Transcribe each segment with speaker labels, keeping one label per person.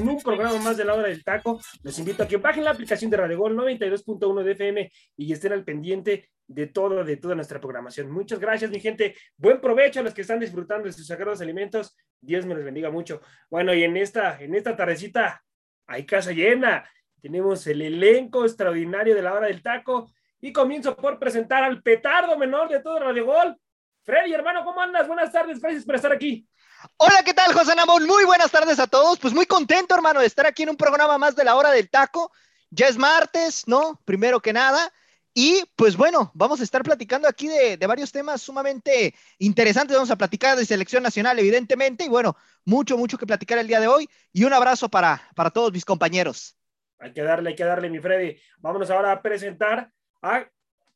Speaker 1: En un programa más de la hora del taco. Les invito a que bajen la aplicación de Radio Gol 92.1 de FM y estén al pendiente de todo, de toda nuestra programación. Muchas gracias, mi gente. Buen provecho a los que están disfrutando de sus sagrados alimentos. Dios me los bendiga mucho. Bueno, y en esta, en esta tardecita hay casa llena. Tenemos el elenco extraordinario de la hora del taco y comienzo por presentar al petardo menor de todo Radio Gol. Freddy, hermano, ¿cómo andas? Buenas tardes, gracias por estar aquí.
Speaker 2: Hola, ¿qué tal, José Namón? Muy buenas tardes a todos. Pues muy contento, hermano, de estar aquí en un programa más de la hora del taco. Ya es martes, ¿no? Primero que nada. Y pues bueno, vamos a estar platicando aquí de, varios temas sumamente interesantes. Vamos a platicar de selección nacional, evidentemente. Y bueno, mucho, mucho que platicar el día de hoy. Y un abrazo para, para todos mis compañeros.
Speaker 1: Hay que darle, hay que darle, mi Freddy. Vámonos ahora a presentar a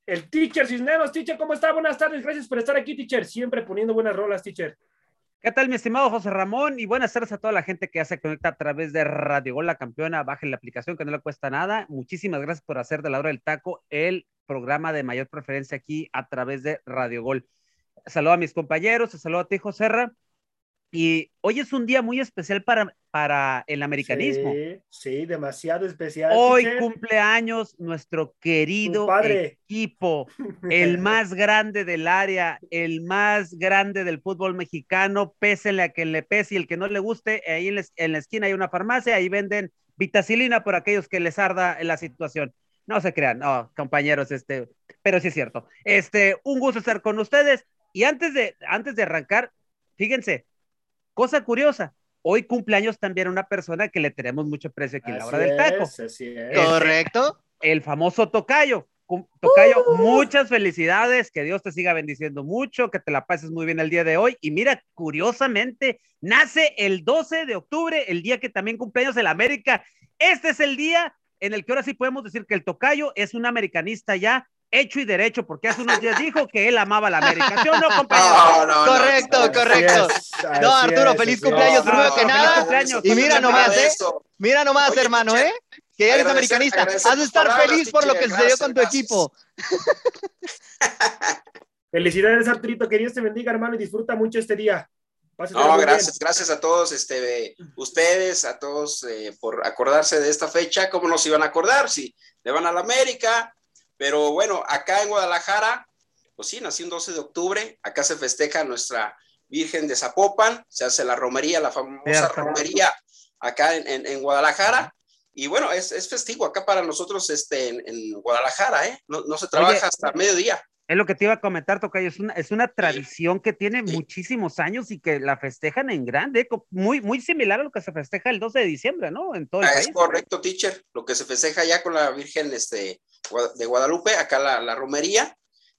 Speaker 1: el teacher Cisneros. Teacher, ¿cómo está? Buenas tardes. Gracias por estar aquí, teacher. Siempre poniendo buenas rolas, teacher.
Speaker 3: ¿Qué tal, mi estimado José Ramón? Y buenas tardes a toda la gente que ya se conecta a través de Radio Gol La Campeona. Bajen la aplicación que no le cuesta nada. Muchísimas gracias por hacer de la hora del taco el programa de mayor preferencia aquí a través de Radio Gol. Saludo a mis compañeros, saludo a ti, José Ra. Y hoy es un día muy especial para, para el americanismo.
Speaker 1: Sí, sí demasiado especial.
Speaker 3: Hoy cumpleaños nuestro querido equipo, el más grande del área, el más grande del fútbol mexicano, pese a que le pese y el que no le guste, ahí en la, en la esquina hay una farmacia, ahí venden vitacilina por aquellos que les arda la situación. No se crean, no, compañeros, este, pero sí es cierto. Este, un gusto estar con ustedes. Y antes de, antes de arrancar, fíjense, Cosa curiosa, hoy cumpleaños también una persona que le tenemos mucho precio aquí en la hora del taco.
Speaker 2: Correcto.
Speaker 3: El famoso Tocayo. Tocayo, uh. muchas felicidades, que Dios te siga bendiciendo mucho, que te la pases muy bien el día de hoy. Y mira, curiosamente, nace el 12 de octubre, el día que también cumpleaños el América. Este es el día en el que ahora sí podemos decir que el Tocayo es un americanista ya hecho y derecho, porque hace unos días dijo que él amaba la América. ¿Sí o no, compañero?
Speaker 2: No, correcto, correcto. no, Arturo, feliz cumpleaños, primero que nada. Y mira nomás, ¿eh? Mira nomás, hermano, ¿eh? Que eres americanista. Has de estar feliz por lo que se dio con tu equipo.
Speaker 1: Felicidades, Arturito. Que Dios te bendiga, hermano, y disfruta mucho este día.
Speaker 4: no, gracias, gracias a todos, este, ustedes, a todos eh, por acordarse de esta fecha. ¿Cómo nos iban a acordar? Si le van a la América, pero bueno, acá en Guadalajara, pues sí, nació un 12 de octubre, acá se festeja nuestra Virgen de Zapopan, se hace la romería, la famosa romería acá en, Guadalajara. Y bueno, es, es, festivo acá para nosotros este, en, Guadalajara, ¿eh? No, se trabaja hasta mediodía.
Speaker 3: Es lo que te iba a comentar, Tocayo, es una, es una tradición que tiene muchísimos años y que la festejan en grande, muy, muy similar a lo que se festeja el 12 de diciembre, ¿no? En todo el ah,
Speaker 4: Es correcto, teacher, lo que se festeja ya con la Virgen este, de Guadalupe, acá la, romería,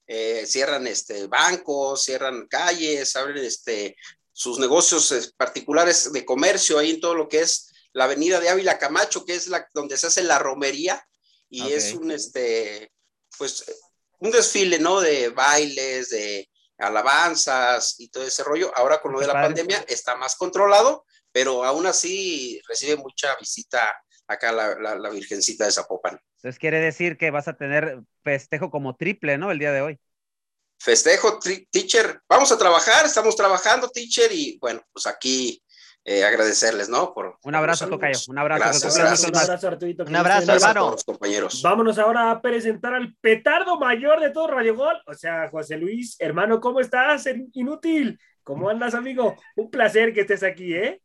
Speaker 4: eh, cierran este, bancos, cierran calles, abren este, sus negocios particulares de comercio ahí en todo lo que es la avenida de Ávila Camacho, que es la donde se hace la romería, y es un, este, pues un desfile, ¿no? De bailes, de alabanzas y todo ese rollo. Ahora con lo de la pandemia está más controlado, pero aún así recibe mucha visita acá la, la, Virgencita de Zapopan.
Speaker 3: Entonces quiere decir que vas a tener festejo como triple, ¿no? El día de hoy.
Speaker 4: Festejo, teacher. Vamos a trabajar, estamos trabajando, teacher, y bueno, pues aquí eh, agradecerles, ¿no?
Speaker 3: Por, un abrazo, Tocayo. Un abrazo.
Speaker 1: Gracias, gracias. Un abrazo, Arturito.
Speaker 2: Un abrazo, hermano.
Speaker 4: compañeros.
Speaker 1: Vámonos ahora a presentar al petardo mayor de todo Radio Gol, o sea, José Luis. Hermano, ¿cómo estás? Inútil. ¿Cómo andas, amigo? Un placer que estés aquí, ¿eh?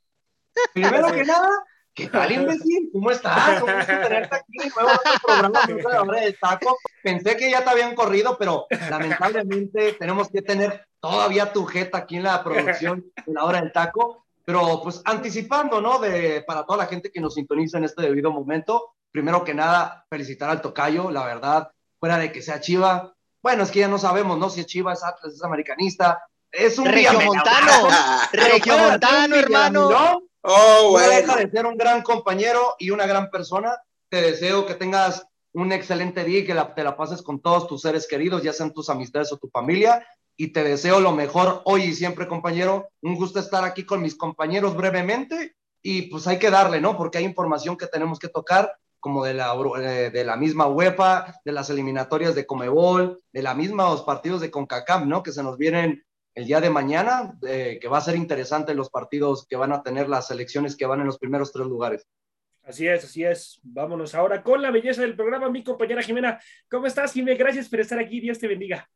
Speaker 5: Primero que nada, ¿qué tal, imbécil? ¿Cómo estás? ¿Cómo estás tenerte aquí de nuevo en este programa de la hora del taco? Pensé que ya te habían corrido, pero lamentablemente tenemos que tener todavía tu jeta aquí en la producción de la hora del taco. Pero pues anticipando, ¿no? De, para toda la gente que nos sintoniza en este debido momento, primero que nada, felicitar al tocayo, la verdad, fuera de que sea Chiva. Bueno, es que ya no sabemos, ¿no? Si es Chiva, es Atlas, es americanista. Es un
Speaker 2: Regiomontano, Regiomontano, hermano.
Speaker 5: ¿no? Oh, bueno. No deja de ser un gran compañero y una gran persona. Te deseo que tengas un excelente día y que te la pases con todos tus seres queridos, ya sean tus amistades o tu familia y te deseo lo mejor hoy y siempre, compañero. Un gusto estar aquí con mis compañeros brevemente y pues hay que darle, ¿no? Porque hay información que tenemos que tocar, como de la, eh, de la misma UEFA, de las eliminatorias de Comebol, de la misma los partidos de CONCACAF, ¿no? Que se nos vienen el día de mañana, eh, que va a ser interesante los partidos que van a tener las selecciones que van en los primeros tres lugares.
Speaker 1: Así es, así es. Vámonos ahora con la belleza del programa, mi compañera Jimena. ¿Cómo estás, Jimena? Gracias por estar aquí. Dios te bendiga.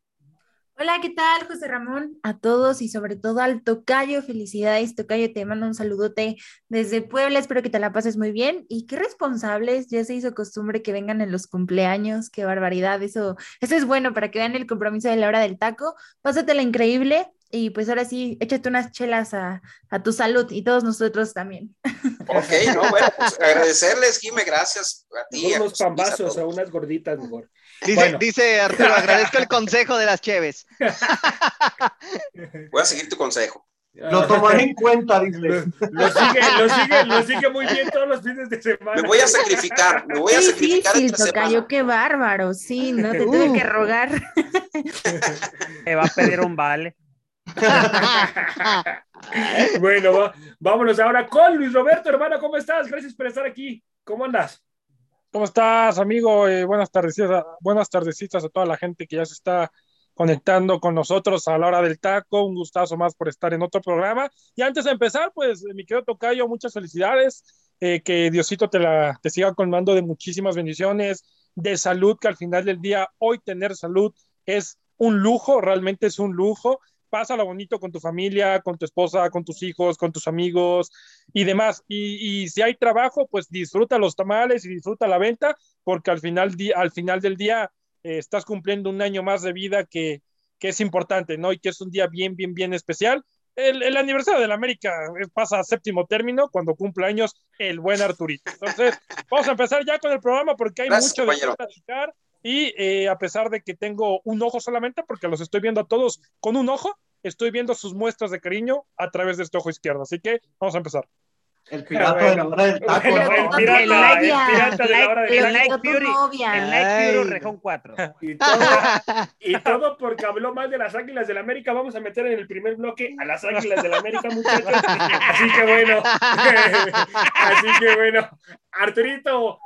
Speaker 6: Hola, ¿qué tal, José Ramón? A todos y sobre todo al Tocayo, felicidades, Tocayo, te mando un saludote desde Puebla, espero que te la pases muy bien y qué responsables, ya se hizo costumbre que vengan en los cumpleaños, qué barbaridad, eso, eso es bueno para que vean el compromiso de la hora del taco, pásatela increíble y pues ahora sí, échate unas chelas a, tu salud y todos nosotros también.
Speaker 4: Ok, no, bueno, pues agradecerles, Jime, gracias
Speaker 1: a ti. unos pambazos o unas gorditas mejor.
Speaker 2: Dice, dice Arturo, agradezco el consejo de las Cheves.
Speaker 4: Voy a seguir tu consejo.
Speaker 5: Lo tomaré en cuenta, dice.
Speaker 1: Lo, sigue, lo sigue, lo sigue muy bien todos los fines de semana.
Speaker 4: Me voy a sacrificar, me voy a sacrificar.
Speaker 6: Sí, tocayo, qué bárbaro, sí, no te tuve que rogar.
Speaker 3: Me va a pedir un vale.
Speaker 1: bueno, vámonos ahora con Luis Roberto, hermano, ¿cómo estás? Gracias por estar aquí. ¿Cómo andas?
Speaker 7: ¿Cómo estás, amigo? Eh, buenas tardes, buenas tardecitas a toda la gente que ya se está conectando con nosotros a la hora del taco. Un gustazo más por estar en otro programa. Y antes de empezar, pues, mi querido Tocayo, muchas felicidades. Eh, que Diosito te, la, te siga colmando de muchísimas bendiciones, de salud, que al final del día, hoy tener salud es un lujo, realmente es un lujo pásalo bonito con tu familia, con tu esposa, con tus hijos, con tus amigos y demás. Y, si hay trabajo, pues disfruta los tamales y disfruta la venta, porque al final, al final del día eh, estás cumpliendo un año más de vida que, que, es importante, ¿no? Y que es un día bien, bien, bien especial. El, aniversario de la América eh, pasa a séptimo término cuando cumple años el buen Arturito. Entonces, vamos a empezar ya con el programa porque hay mucho de qué platicar. Y eh, a pesar de que tengo un ojo solamente, porque los estoy viendo a todos con un ojo, estoy viendo sus muestras de cariño a través de este ojo izquierdo. Así que vamos a empezar.
Speaker 5: El pirata de la hora del taco. El,
Speaker 1: pirata, el pirata de la hora del taco.
Speaker 3: El Night Fury, el Night Fury Rejón 4.
Speaker 1: Y todo, y todo porque habló más de las Águilas del la América. Vamos a meter en el primer bloque a las Águilas del la América, muchachos. Así que bueno. Así que bueno. Arturito,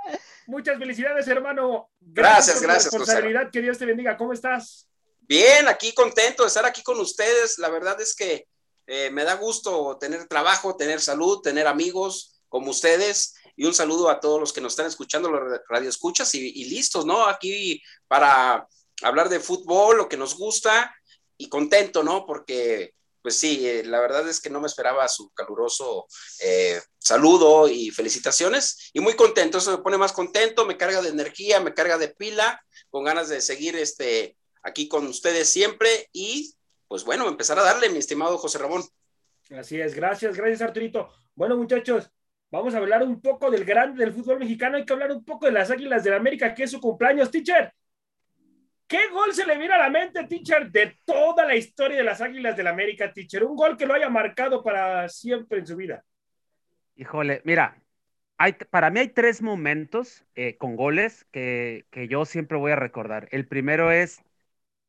Speaker 1: muchas felicidades, hermano.
Speaker 4: Gracias, gracias.
Speaker 1: Por responsabilidad. Que Dios te bendiga. ¿Cómo estás?
Speaker 4: Bien, aquí contento de estar aquí con ustedes. La verdad es que eh, me da gusto tener trabajo, tener salud, tener amigos como ustedes. Y un saludo a todos los que nos están escuchando, los radioescuchas y, y listos, ¿no? Aquí para hablar de fútbol, lo que nos gusta y contento, ¿no? Porque, pues sí, eh, la verdad es que no me esperaba su caluroso eh, saludo y felicitaciones. Y muy contento, eso me pone más contento, me carga de energía, me carga de pila, con ganas de seguir este, aquí con ustedes siempre y pues bueno, empezar a darle, mi estimado José Ramón.
Speaker 1: Así es, gracias, gracias Arturito. Bueno muchachos, vamos a hablar un poco del grande del fútbol mexicano, hay que hablar un poco de las Águilas de la América, que es su cumpleaños, teacher. ¿Qué gol se le viene a la mente, teacher, de toda la historia de las Águilas de la América, teacher? Un gol que lo haya marcado para siempre en su vida.
Speaker 3: Híjole, mira, para mí hay tres momentos eh, con goles que, que, yo siempre voy a recordar. El primero es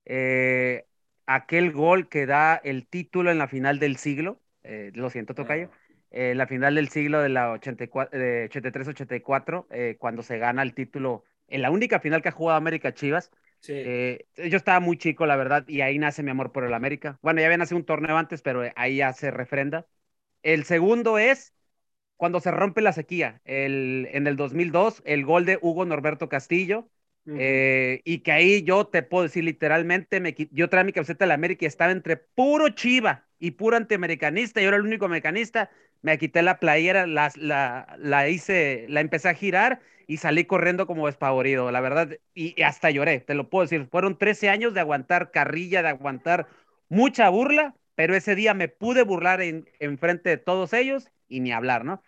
Speaker 3: eh, aquel gol que da el título en la final del siglo, eh, lo siento, Tocayo, eh, la final del siglo de la 83-84, eh, cuando se gana el título, en la única final que ha jugado América Chivas. yo estaba muy chico, la verdad, y ahí nace mi amor por el América. Bueno, ya había nacido un torneo antes, pero ahí ya se refrenda. El segundo es cuando se rompe la sequía, el, en el 2002, el gol de Hugo Norberto Castillo, eh, y que ahí yo te puedo decir literalmente, me, yo traía mi camiseta de la América y estaba entre puro chiva y puro antiamericanista, yo era el único americanista, me quité la playera, la, la, la hice, la empecé a girar y salí corriendo como despavorido, la verdad, y, hasta lloré, te lo puedo decir, fueron 13 años de aguantar carrilla, de aguantar mucha burla, pero ese día me pude burlar en, en frente de todos ellos y ni hablar, ¿no?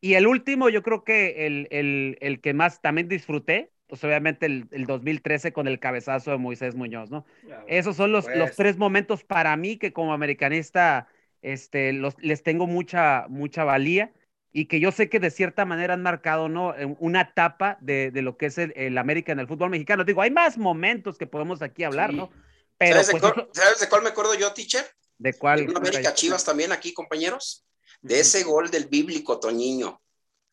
Speaker 3: Y el último, yo creo que el, el, el que más también disfruté, pues obviamente el, el, 2013 con el cabezazo de Moisés Muñoz, ¿no? Esos son los, los, tres momentos para mí que como americanista este, los, les tengo mucha, mucha valía y que yo sé que de cierta manera han marcado, ¿no? Una etapa de, de lo que es el, el, América en el fútbol mexicano. Digo, hay más momentos que podemos aquí hablar, sí. ¿no?
Speaker 4: Pero, ¿Sabes, de pues, cuál, ¿Sabes, de cuál, me acuerdo yo, teacher?
Speaker 3: ¿De cuál?
Speaker 4: De América Chivas también aquí, compañeros de ese gol del bíblico Toñiño,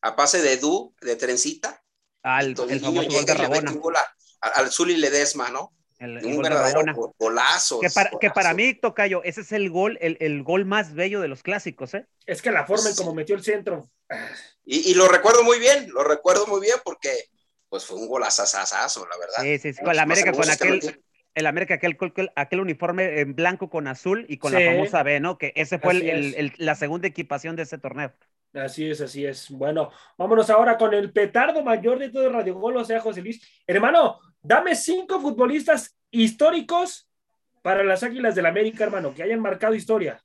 Speaker 4: a pase de Du, de Trencita.
Speaker 3: Al
Speaker 4: Ah, el famoso gol de Rabona. Un a, al Zuli Ledesma, ¿no?
Speaker 3: El,
Speaker 4: el un verdadero golazo.
Speaker 3: Que para, que para mí, Tocayo, ese es el gol, el, el, gol más bello de los clásicos, ¿eh?
Speaker 1: Es que la forma en como metió el centro.
Speaker 4: Y, y, lo recuerdo muy bien, lo recuerdo muy bien porque pues fue un golazazazazo, la verdad.
Speaker 3: Sí, sí, sí. Con la América, con aquel, el América, aquel, aquel uniforme en blanco con azul y con sí. la famosa B, ¿no? Que ese fue el, el, el, la segunda equipación de ese torneo.
Speaker 1: Así es, así es. Bueno, vámonos ahora con el petardo mayor de todo Radio Gol, o sea, José Luis. Hermano, dame cinco futbolistas históricos para las Águilas del América, hermano, que hayan marcado historia.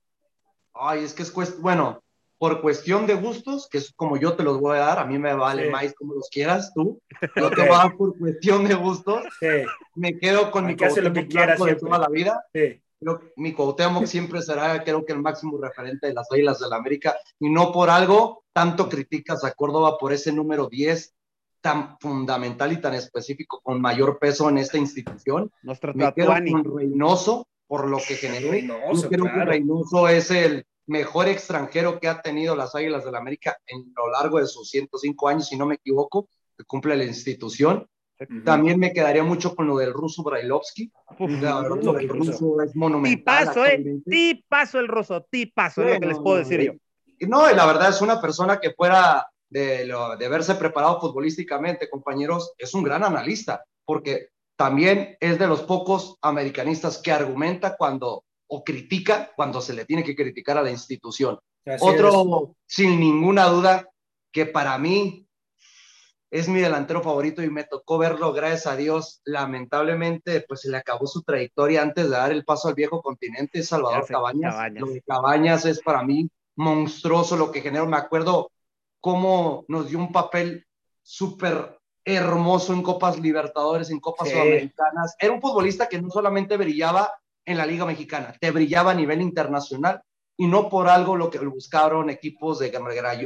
Speaker 5: Ay, es que es cuest... bueno, por cuestión de gustos, que es como yo te los voy a dar, a mí me vale sí. más como los quieras tú, yo te voy a dar por cuestión de gustos, sí. me quedo con mi
Speaker 1: lo que
Speaker 5: de toda la vida, sí. Creo que mi Cuauhtémoc siempre será, creo que el máximo referente de las Águilas del la América, y no por algo, tanto criticas a Córdoba por ese número 10 tan fundamental y tan específico, con mayor peso en esta institución.
Speaker 3: Nuestro
Speaker 5: me quedo con Reynoso, por lo que generó. Reynoso, yo creo claro. que Reynoso es el mejor extranjero que ha tenido las Águilas del la América en lo largo de sus 105 años, si no me equivoco, que cumple la institución. También me quedaría mucho con lo del ruso Brailovsky. La verdad, lo del ruso es monumental.
Speaker 3: Tipazo, ¿eh? Tipazo el ruso, tipazo, bueno, es lo que les puedo decir yo.
Speaker 5: No, y la verdad es una persona que fuera de, lo, de verse preparado futbolísticamente, compañeros, es un gran analista, porque también es de los pocos americanistas que argumenta cuando o critica cuando se le tiene que criticar a la institución. Así Otro, es. sin ninguna duda, que para mí es mi delantero favorito y me tocó verlo, gracias a Dios, lamentablemente, pues se le acabó su trayectoria antes de dar el paso al viejo continente, Salvador Cabañas. Cabañas. Lo de Cabañas es para mí monstruoso lo que generó. Me acuerdo cómo nos dio un papel súper hermoso en Copas Libertadores, en Copas sí. Sudamericanas. Era un futbolista que no solamente brillaba en la Liga Mexicana, te brillaba a nivel internacional y no por algo lo que buscaron equipos de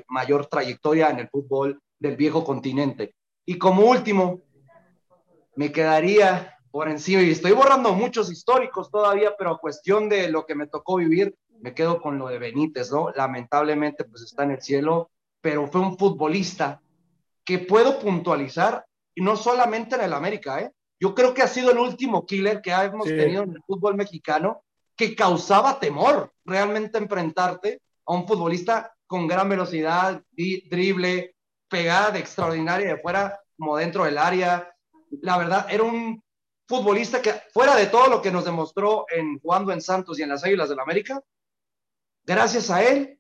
Speaker 5: mayor trayectoria en el fútbol del viejo continente. Y como último, me quedaría por encima, y estoy borrando muchos históricos todavía, pero a cuestión de lo que me tocó vivir, me quedo con lo de Benítez, ¿no? Lamentablemente, pues está en el cielo, pero fue un futbolista que puedo puntualizar, y no solamente en el América, ¿eh? Yo creo que ha sido el último killer que hemos sí. tenido en el fútbol mexicano que causaba temor realmente enfrentarte a un futbolista con gran velocidad, drible, pegada de extraordinaria de fuera como dentro del área. La verdad, era un futbolista que fuera de todo lo que nos demostró en jugando en Santos y en las Águilas del la América, gracias a él,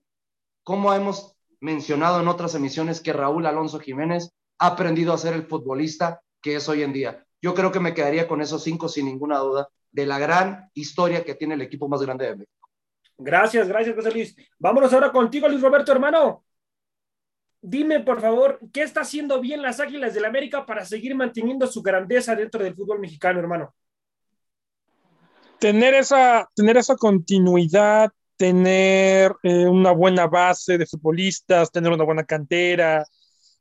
Speaker 5: como hemos mencionado en otras emisiones que Raúl Alonso Jiménez ha aprendido a ser el futbolista que es hoy en día. Yo creo que me quedaría con esos cinco sin ninguna duda de la gran historia que tiene el equipo más grande de México.
Speaker 1: Gracias, gracias, José Luis. Vámonos ahora contigo, Luis Roberto, hermano. Dime, por favor, ¿qué está haciendo bien las Águilas del la América para seguir manteniendo su grandeza dentro del fútbol mexicano, hermano?
Speaker 7: Tener esa, tener esa continuidad, tener eh, una buena base de futbolistas, tener una buena cantera,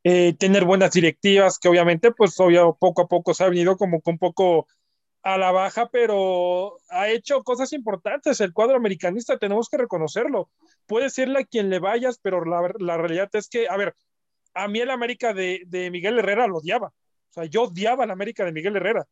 Speaker 7: eh, tener buenas directivas, que obviamente, pues obvio, poco a poco se ha venido como con poco a la baja, pero ha hecho cosas importantes. El cuadro americanista tenemos que reconocerlo. Puede serle a quien le vayas, pero la, la realidad es que, a ver, a mí el América de, de, Miguel Herrera lo odiaba. O sea, yo odiaba el América de Miguel Herrera,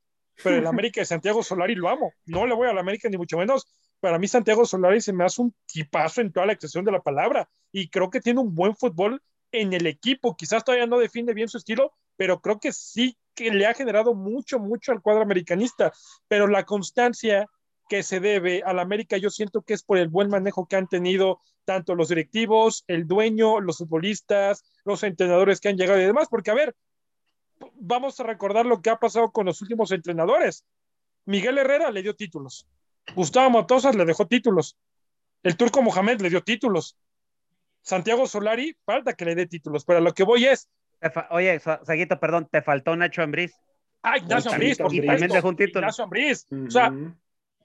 Speaker 7: pero el América de Santiago Solari lo amo. No le voy a la América ni mucho menos, para mí Santiago Solari se me hace un tipazo en toda la extensión de la palabra y creo que tiene un buen fútbol en el equipo. Quizás todavía no define bien su estilo, pero creo que sí que le ha generado mucho, mucho al cuadro americanista. Pero la constancia que se debe al América, yo siento que es por el buen manejo que han tenido tanto los directivos, el dueño, los futbolistas, los entrenadores que han llegado y demás, porque a ver, vamos a recordar lo que ha pasado con los últimos entrenadores. Miguel Herrera le dio títulos, Gustavo Matosas le dejó títulos, el turco Mohamed le dio títulos, Santiago Solari falta que le dé títulos, pero lo que voy es...
Speaker 3: Oye, Saguito, perdón, te faltó Nacho Ambriz.
Speaker 7: Ah, Ignacio Ambriz,
Speaker 3: y también dejó un título.
Speaker 7: Ignacio Ambriz. O sea,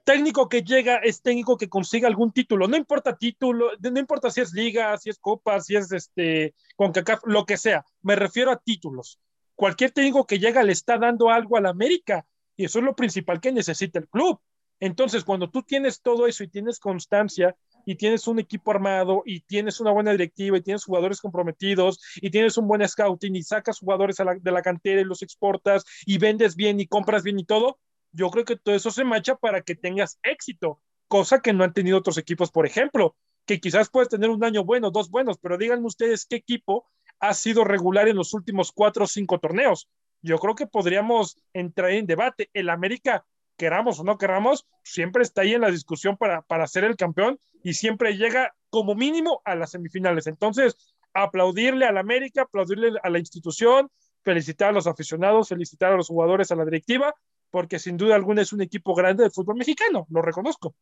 Speaker 7: técnico que llega es técnico que consiga algún título, no importa título, no importa si es liga, si es copa, si es este con lo que sea, me refiero a títulos. Cualquier técnico que llega le está dando algo al América y eso es lo principal que necesita el club. Entonces, cuando tú tienes todo eso y tienes constancia y tienes un equipo armado y tienes una buena directiva y tienes jugadores comprometidos y tienes un buen scouting y sacas jugadores de la cantera y los exportas y vendes bien y compras bien y todo, yo creo que todo eso se marcha para que tengas éxito, cosa que no han tenido otros equipos, por ejemplo, que quizás puedes tener un año bueno, dos buenos, pero díganme ustedes qué equipo ha sido regular en los últimos cuatro o cinco torneos. Yo creo que podríamos entrar en debate. El América, queramos o no queramos, siempre está ahí en la discusión para, para ser el campeón y siempre llega como mínimo a las semifinales. Entonces, aplaudirle al América, aplaudirle a la institución, felicitar a los aficionados, felicitar a los jugadores, a la directiva porque sin duda alguna es un equipo grande del fútbol mexicano, lo reconozco.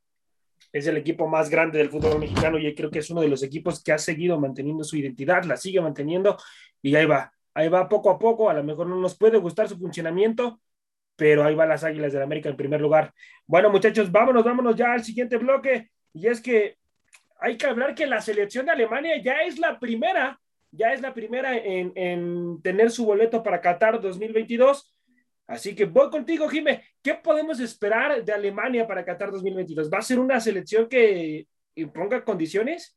Speaker 1: Es el equipo más grande del fútbol mexicano y creo que es uno de los equipos que ha seguido manteniendo su identidad, la sigue manteniendo y ahí va, ahí va poco a poco, a lo mejor no nos puede gustar su funcionamiento, pero ahí va las Águilas del América en primer lugar. Bueno, muchachos, vámonos, vámonos ya al siguiente bloque y es que hay que hablar que la selección de Alemania ya es la primera, ya es la primera en, en tener su boleto para Qatar 2022 Así que voy contigo, Jime. ¿Qué podemos esperar de Alemania para Qatar 2022? ¿Va a ser una selección que imponga condiciones?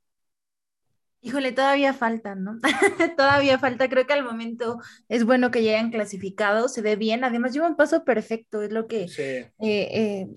Speaker 6: Híjole, todavía falta, ¿no? todavía falta. Creo que al momento es bueno que ya hayan clasificado, se ve bien. Además, lleva un paso perfecto, es lo que eh, eh,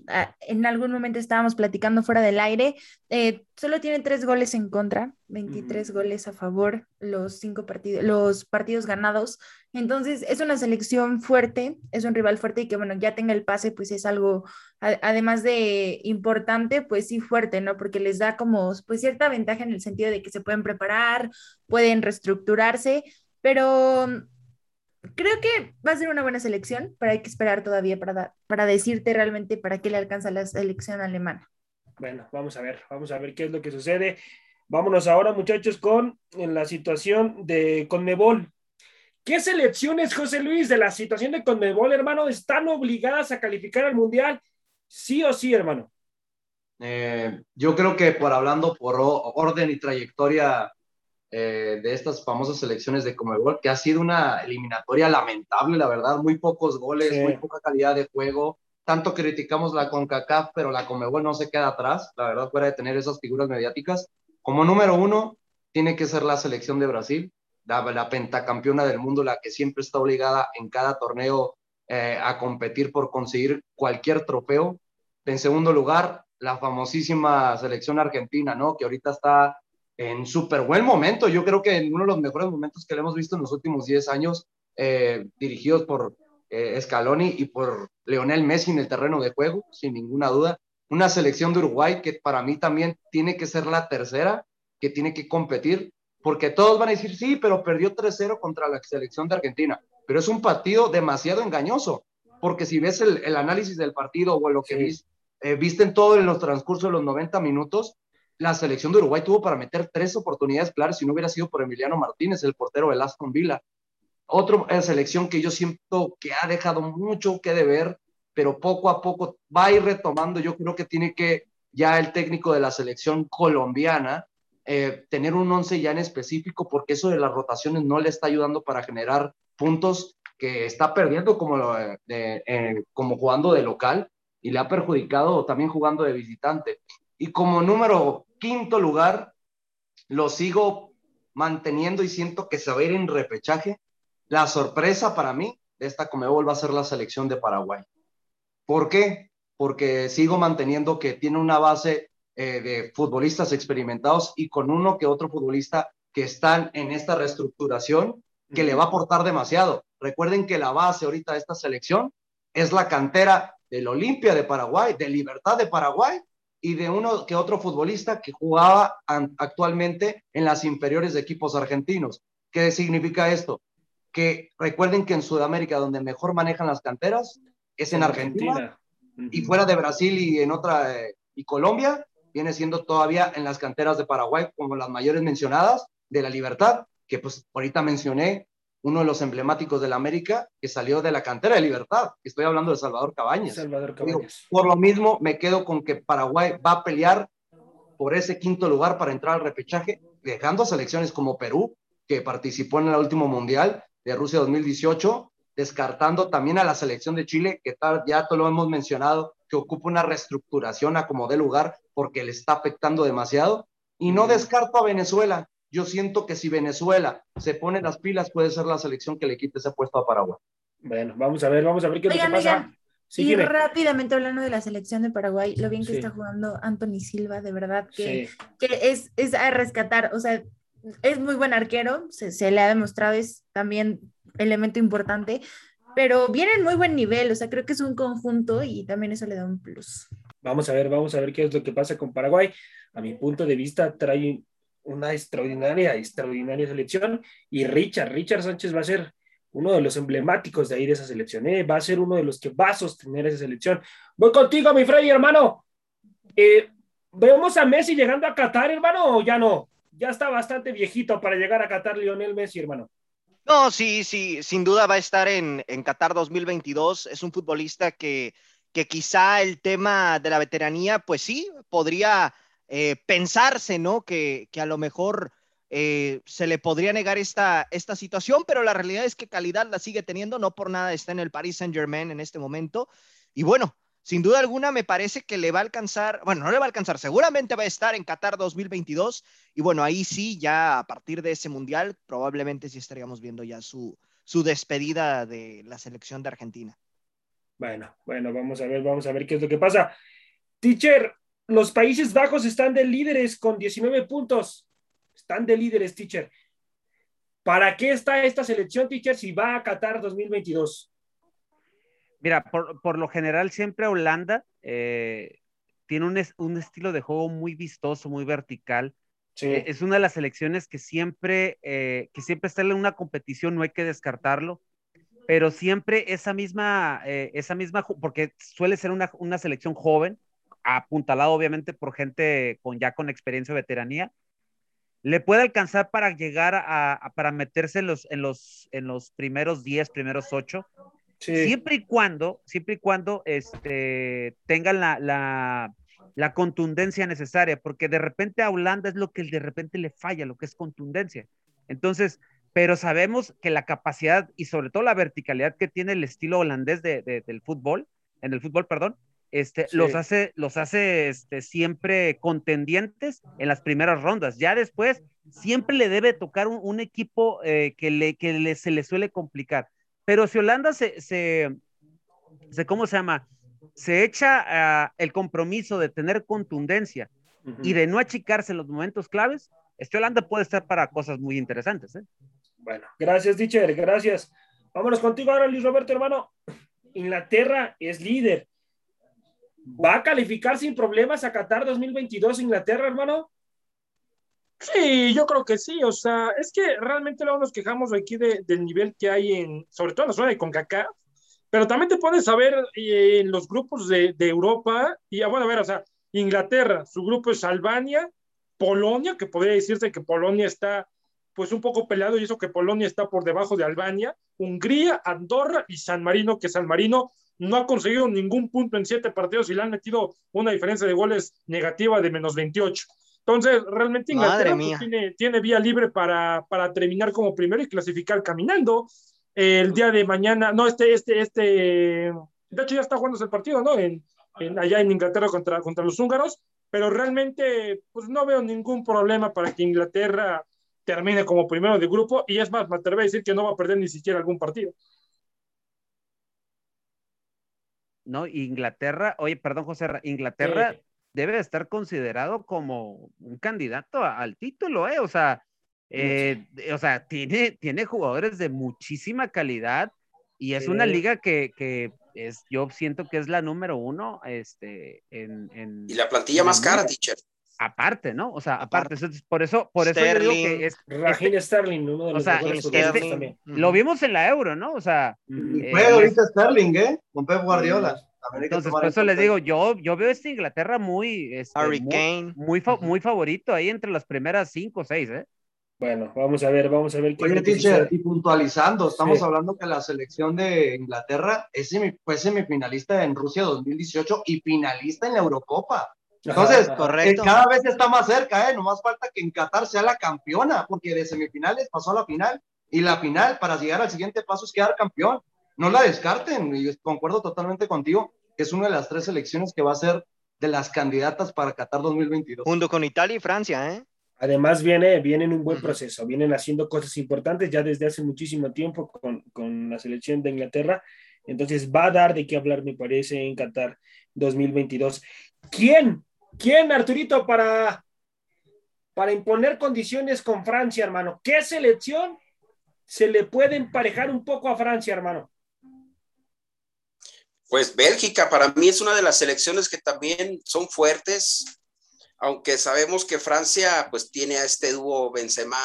Speaker 6: en algún momento estábamos platicando fuera del aire. Eh, solo tiene tres goles en contra, 23 goles a favor, los cinco partidos, los partidos ganados. Entonces, es una selección fuerte, es un rival fuerte y que, bueno, ya tenga el pase, pues es algo, además de importante, pues sí fuerte, ¿no? Porque les da como, pues cierta ventaja en el sentido de que se pueden preparar, pueden reestructurarse, pero creo que va a ser una buena selección, pero hay que esperar todavía para, para decirte realmente para qué le alcanza la selección alemana.
Speaker 1: Bueno, vamos a ver, vamos a ver qué es lo que sucede. Vámonos ahora, muchachos, con en la situación de Conmebol. ¿Qué selecciones, José Luis, de la situación de Conmebol, hermano, están obligadas a calificar al Mundial? Sí o sí, hermano.
Speaker 5: Eh, yo creo que por hablando por orden y trayectoria eh, de estas famosas selecciones de Conmebol, que ha sido una eliminatoria lamentable, la verdad, muy pocos goles, muy poca calidad de juego. Tanto criticamos la CONCACAF, pero la Conmebol no se queda atrás, la verdad, fuera de tener esas figuras mediáticas. Como número uno, tiene que ser la selección de Brasil la, pentacampeona del mundo, la que siempre está obligada en cada torneo eh, a competir por conseguir cualquier trofeo. En segundo lugar, la famosísima selección argentina, ¿no? Que ahorita está en súper buen momento. Yo creo que en uno de los mejores momentos que le hemos visto en los últimos 10 años, eh, dirigidos por eh, Scaloni y por Leonel Messi en el terreno de juego, sin ninguna duda. Una selección de Uruguay que para mí también tiene que ser la tercera, que tiene que competir porque todos van a decir, sí, pero perdió 3-0 contra la selección de Argentina, pero es un partido demasiado engañoso, porque si ves el, análisis del partido o lo que eh, viste en todo en los transcurso de los 90 minutos, la selección de Uruguay tuvo para meter tres oportunidades claras si no hubiera sido por Emiliano Martínez, el portero de Aston Villa. Otra eh, selección que yo siento que ha dejado mucho que deber, pero poco a poco va a ir retomando. Yo creo que tiene que ya el técnico de la selección colombiana eh, tener un once ya en específico, porque eso de las rotaciones no le está ayudando para generar puntos que está perdiendo como, eh, eh, como jugando de local y le ha perjudicado también jugando de visitante. Y como número quinto lugar, lo sigo manteniendo y siento que se va a ir en repechaje. La sorpresa para mí de esta Comebol va a ser la selección de Paraguay. ¿Por qué? Porque sigo manteniendo que tiene una base eh, de futbolistas experimentados y con uno que otro futbolista que están en esta reestructuración que le va a aportar demasiado. Recuerden que la base ahorita de esta selección es la cantera del Olimpia de Paraguay, de Libertad de Paraguay y de uno que otro futbolista que jugaba actualmente en las inferiores de equipos argentinos. ¿Qué significa esto? Que recuerden que en Sudamérica donde mejor manejan las canteras es en Argentina, y fuera de Brasil y en otra eh, y Colombia viene siendo todavía en las canteras de Paraguay como las mayores mencionadas de la Libertad, que pues ahorita mencioné uno de los emblemáticos de la América que salió de la cantera de Libertad. Estoy hablando de Salvador Cabañas.
Speaker 1: Salvador Cabañas.
Speaker 5: por lo mismo, me quedo con que Paraguay va a pelear por ese quinto lugar para entrar al repechaje, dejando a selecciones como Perú, que participó en el último Mundial de Rusia 2018, descartando también a la selección de Chile, que tal, ya te lo hemos mencionado, que ocupa una reestructuración a como de lugar porque le está afectando demasiado. Y no descarto a Venezuela, yo siento que si Venezuela se pone las pilas, puede ser la selección que le quite ese puesto a Paraguay.
Speaker 1: Bueno, vamos a ver, vamos a ver qué pasa.
Speaker 6: y rápidamente hablando de la selección de Paraguay, lo bien que está jugando Anthony Silva, de verdad que, que es, es, a rescatar, o sea, es muy buen arquero, se, le ha demostrado, es también elemento importante, pero viene en muy buen nivel, o sea, creo que es un conjunto y también eso le da un plus.
Speaker 1: Vamos a ver, vamos a ver qué es lo que pasa con Paraguay. A mi punto de vista, trae una extraordinaria, extraordinaria selección. Y Richard, Richard Sánchez va a ser uno de los emblemáticos de ahí de esa selección, ¿eh? va a ser uno de los que va a sostener esa selección. Voy contigo, mi Freddy, hermano. Eh, ¿Vemos a Messi llegando a Qatar, hermano, o ya no? Ya está bastante viejito para llegar a Qatar, Lionel Messi, hermano.
Speaker 2: No, sí, sí, sin duda va a estar en, en Qatar 2022. Es un futbolista que, que quizá el tema de la veteranía, pues sí, podría eh, pensarse, ¿no? Que, a lo mejor eh, se le podría negar esta, esta situación, pero la realidad es que calidad la sigue teniendo, no por nada está en el Paris Saint Germain en este momento. Y bueno, sin duda alguna me parece que le va a alcanzar, bueno, no le va a alcanzar, seguramente va a estar en Qatar 2022 y bueno, ahí sí, ya a partir de ese mundial, probablemente sí estaríamos viendo ya su, su despedida de la selección de Argentina.
Speaker 1: Bueno, bueno, vamos a ver, vamos a ver qué es lo que pasa. Teacher, los Países Bajos están de líderes con 19 puntos. Están de líderes, teacher. ¿Para qué está esta selección, teacher, si va a Qatar 2022?
Speaker 3: Mira, por, lo general siempre Holanda eh, tiene un, un, estilo de juego muy vistoso, muy vertical. Eh, es una de las selecciones que siempre, eh, que siempre está en una competición, no hay que descartarlo, pero siempre esa misma, esa misma, porque suele ser una, una selección joven, apuntalado obviamente por gente con ya con experiencia o veteranía, le puede alcanzar para llegar a, para meterse en los, en los, en los primeros 10, primeros 8, siempre y cuando, siempre y cuando este, tengan la, la, la, contundencia necesaria, porque de repente a Holanda es lo que de repente le falla, lo que es contundencia. Entonces, pero sabemos que la capacidad y sobre todo la verticalidad que tiene el estilo holandés de, del fútbol, en el fútbol, perdón, este, los hace, los hace este, siempre contendientes en las primeras rondas. Ya después, siempre le debe tocar un, equipo eh, que, le, que se le suele complicar. Pero si Holanda se, se, ¿cómo se llama? Se echa ah, el compromiso de tener contundencia y de no achicarse en los momentos claves, este Holanda puede estar para cosas muy interesantes. ¿eh?
Speaker 1: Bueno, gracias, Dicher, gracias. Vámonos contigo ahora, Luis Roberto, hermano. Inglaterra es líder ¿Va a calificar sin problemas a Qatar 2022 Inglaterra, hermano?
Speaker 7: Sí, yo creo que sí. O sea, es que realmente luego nos quejamos aquí del nivel que hay en, sobre todo en la zona de CONCACAF, pero también te puedes saber eh, en los grupos de, Europa, y ah, bueno, a ver, o sea, Inglaterra, su grupo es Albania, Polonia, que podría decirse que Polonia está pues un poco peleado y eso que Polonia está por debajo de Albania, Hungría, Andorra y San Marino, que San Marino no ha conseguido ningún punto en siete partidos y le han metido una diferencia de goles negativa de menos 28. Entonces, realmente Inglaterra pues, tiene, tiene, vía libre para, para, terminar como primero y clasificar caminando. El día de mañana, no, este, este, este, de hecho ya está jugando el partido, ¿no? En, allá en Inglaterra contra, contra los húngaros, pero realmente, pues no veo ningún problema para que Inglaterra termine como primero de grupo y es más, me atrevo a decir que no va a perder ni siquiera algún partido.
Speaker 3: ¿no? Inglaterra, oye, perdón, José, Inglaterra debe estar considerado como un candidato al título, ¿eh? O sea, eh, o sea, tiene, tiene jugadores de muchísima calidad y es una liga que, que, es, yo siento que es la número uno, este, en, en
Speaker 4: y la plantilla más cara, teacher.
Speaker 3: Aparte, ¿no? O sea, aparte, por eso, por eso yo digo que es.
Speaker 1: Raheem Sterling, uno de los
Speaker 3: o sea, este, también. Lo vimos en la Euro, ¿no? O sea.
Speaker 5: Fue eh, ahorita Sterling, ¿eh? Con Pep Guardiola.
Speaker 3: Entonces, por eso les digo, yo, yo veo esta Inglaterra muy, este, muy, muy, muy, favorito ahí entre las primeras cinco o seis, ¿eh?
Speaker 1: Bueno, vamos a ver, vamos a ver.
Speaker 5: Qué Oye, teacher, y puntualizando, estamos hablando que la selección de Inglaterra es fue semifinalista en Rusia 2018 y finalista en la Eurocopa. Entonces, eh, cada vez está más cerca, ¿eh? Nomás falta que en Qatar sea la campeona, porque de semifinales pasó a la final y la final para llegar al siguiente paso es quedar campeón. No la descarten, y concuerdo totalmente contigo, que es una de las tres selecciones que va a ser de las candidatas para Qatar 2022.
Speaker 2: Junto con Italia y Francia, ¿eh?
Speaker 1: Además, viene, viene en un buen proceso, vienen haciendo cosas importantes ya desde hace muchísimo tiempo con, con, la selección de Inglaterra. Entonces, va a dar de qué hablar, me parece, en Qatar 2022. ¿Quién? ¿Quién, Arturito, para, para imponer condiciones con Francia, hermano? ¿Qué selección se le puede emparejar un poco a Francia, hermano?
Speaker 4: Pues Bélgica para mí es una de las selecciones que también son fuertes, aunque sabemos que Francia pues tiene a este dúo Benzema,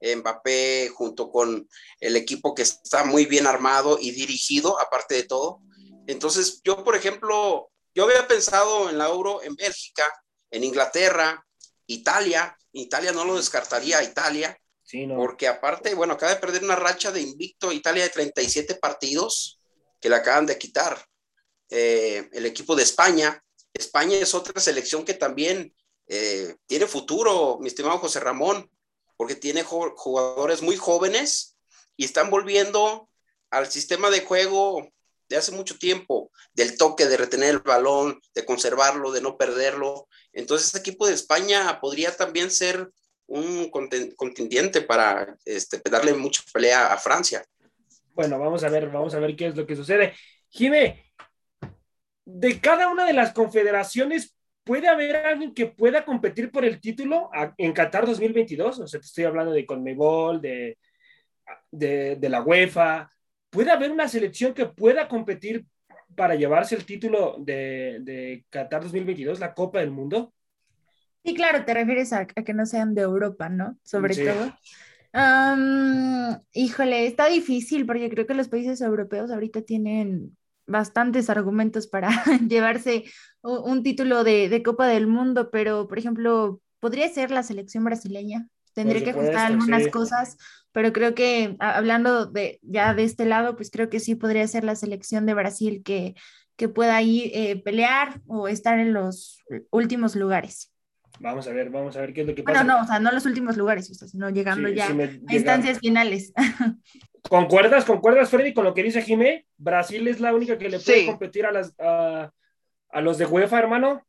Speaker 4: Mbappé, junto con el equipo que está muy bien armado y dirigido, aparte de todo. Entonces, yo, por ejemplo, yo había pensado en la Euro en Bélgica, en Inglaterra, Italia. Italia no lo descartaría, Italia. Sí, Porque aparte, bueno, acaba de perder una racha de invicto Italia de 37 partidos que le acaban de quitar. Eh, el equipo de España. España es otra selección que también eh, tiene futuro, mi estimado José Ramón, porque tiene jugadores muy jóvenes y están volviendo al sistema de juego de hace mucho tiempo, del toque, de retener el balón, de conservarlo, de no perderlo. Entonces, este equipo de España podría también ser un contendiente para este, darle mucha pelea a Francia.
Speaker 1: Bueno, vamos a ver, vamos a ver qué es lo que sucede. Jime, de cada una de las confederaciones ¿puede haber alguien que pueda competir por el título en Qatar 2022? O sea, te estoy hablando de Conmebol, de, de, la UEFA. ¿Puede haber una selección que pueda competir para llevarse el título de, de Qatar 2022, la Copa del Mundo?
Speaker 6: Sí, claro, te refieres a, que no sean de Europa, ¿no? Sobre todo. híjole, está difícil porque creo que los países europeos ahorita tienen bastantes argumentos para llevarse un título de, Copa del Mundo, pero por ejemplo, podría ser la selección brasileña. Tendría que ajustar algunas cosas, pero creo que hablando de ya de este lado, pues creo que sí podría ser la selección de Brasil que, que pueda ahí eh, pelear o estar en los últimos lugares.
Speaker 1: Vamos a ver, vamos a ver qué es lo que pasa.
Speaker 6: Bueno, no, o sea, no los últimos lugares, sino llegando ya a instancias finales.
Speaker 1: ¿Concuerdas, concuerdas, Freddy, con lo que dice Jimé? Brasil es la única que le puede competir a, las, a, los de UEFA, hermano.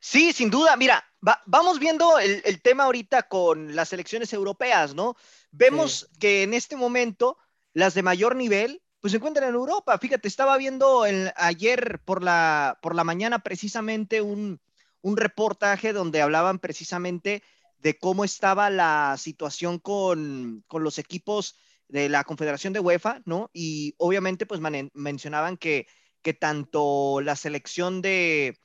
Speaker 2: Sí, sin duda. Mira, vamos viendo el, tema ahorita con las selecciones europeas, ¿no? Vemos que en este momento las de mayor nivel, pues se encuentran en Europa. Fíjate, estaba viendo el, ayer por la, por la mañana precisamente un, un reportaje donde hablaban precisamente de cómo estaba la situación con, con los equipos de la Confederación de UEFA, ¿no? Y obviamente pues mencionaban que, que tanto la selección de,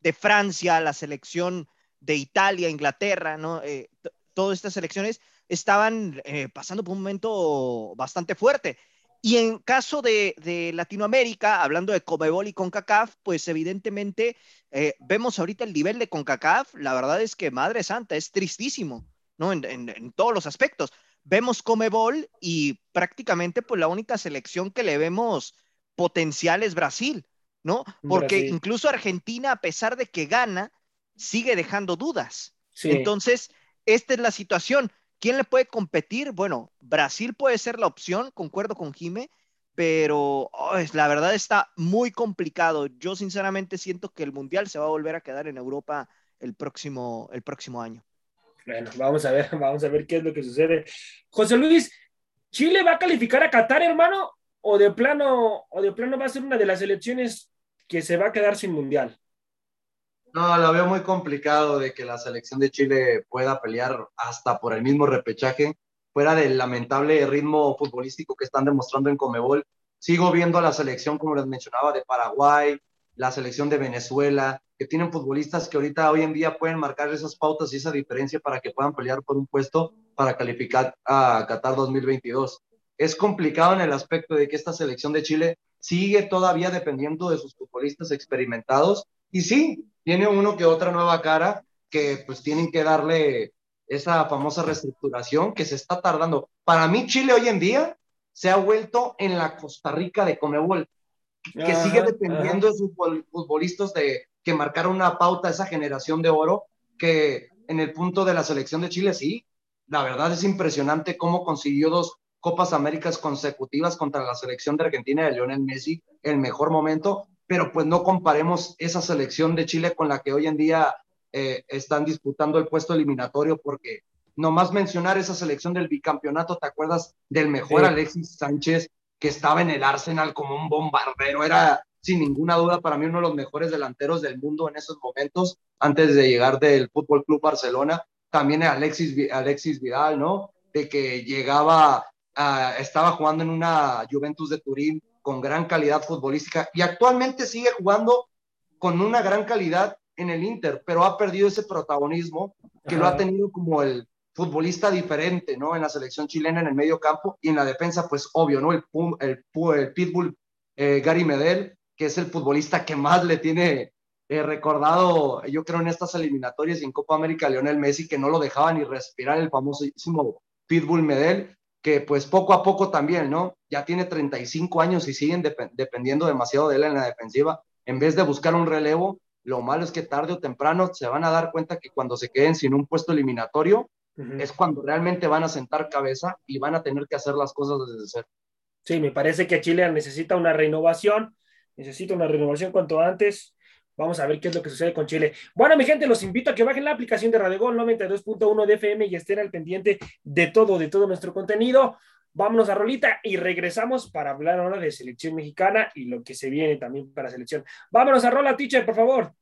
Speaker 2: de, Francia, la selección de Italia, Inglaterra, ¿no? Eh, todas estas selecciones estaban eh, pasando por un momento bastante fuerte. Y en caso de, de, Latinoamérica, hablando de Comebol y CONCACAF, pues evidentemente eh, vemos ahorita el nivel de CONCACAF, la verdad es que, madre santa, es tristísimo, ¿no? En, en, en todos los aspectos vemos Comebol y prácticamente pues la única selección que le vemos potencial es Brasil, ¿no? Porque incluso Argentina, a pesar de que gana, sigue dejando dudas. Entonces, esta es la situación. ¿Quién le puede competir? Bueno, Brasil puede ser la opción, concuerdo con Jime, pero la verdad está muy complicado. Yo sinceramente siento que el Mundial se va a volver a quedar en Europa el próximo, el próximo año.
Speaker 1: Bueno, vamos a ver, vamos a ver qué es lo que sucede. José Luis, ¿Chile va a calificar a Qatar, hermano? ¿O de plano, o de plano va a ser una de las elecciones que se va a quedar sin mundial?
Speaker 5: No, lo veo muy complicado de que la selección de Chile pueda pelear hasta por el mismo repechaje, fuera del lamentable ritmo futbolístico que están demostrando en Comebol. Sigo viendo a la selección, como les mencionaba, de Paraguay, la selección de Venezuela, que tienen futbolistas que ahorita hoy en día pueden marcar esas pautas y esa diferencia para que puedan pelear por un puesto para calificar a Qatar 2022. Es complicado en el aspecto de que esta selección de Chile sigue todavía dependiendo de sus futbolistas experimentados y sí, tiene uno que otra nueva cara que pues tienen que darle esa famosa reestructuración que se está tardando. Para mí Chile hoy en día se ha vuelto en la Costa Rica de Comebol, que sigue dependiendo de sus futbolistas de que marcaron una pauta esa generación de oro, que en el punto de la selección de Chile sí, la verdad es impresionante cómo consiguió dos Copas Américas consecutivas contra la selección de Argentina de Lionel Messi, el mejor momento, pero pues no comparemos esa selección de Chile con la que hoy en día eh, están disputando el puesto eliminatorio, porque nomás mencionar esa selección del bicampeonato, ¿te acuerdas del mejor Alexis Sánchez que estaba en el Arsenal como un bombardero? Era sin ninguna duda para mí uno de los mejores delanteros del mundo en esos momentos, antes de llegar del Fútbol Club Barcelona. También Alexis, Alexis Vidal, ¿no? De que llegaba, estaba jugando en una Juventus de Turín con gran calidad futbolística y actualmente sigue jugando con una gran calidad en el Inter, pero ha perdido ese protagonismo que lo ha tenido como el futbolista diferente, ¿no? En la selección chilena en el medio campo y en la defensa, pues obvio, ¿no? El, el, el Pitbull eh, Gary Medel, que es el futbolista que más le tiene eh, recordado, yo creo, en estas eliminatorias y en Copa América, Lionel Messi, que no lo dejaba ni respirar el famosísimo Pitbull Medel, que pues poco a poco también, ¿no? Ya tiene 35 años y siguen dependiendo demasiado de él en la defensiva. En vez de buscar un relevo, lo malo es que tarde o temprano se van a dar cuenta que cuando se queden sin un puesto eliminatorio, es cuando realmente van a sentar cabeza y van a tener que hacer las cosas desde cero.
Speaker 1: Sí, me parece que Chile necesita una renovación necesito una renovación cuanto antes. Vamos a ver qué es lo que sucede con Chile. Bueno, mi gente, los invito a que bajen la aplicación de Radio Gol 92.1 de FM y estén al pendiente de todo, de todo nuestro contenido. Vámonos a Rolita y regresamos para hablar ahora de selección mexicana y lo que se viene también para selección. Vámonos a Rola, teacher, por favor.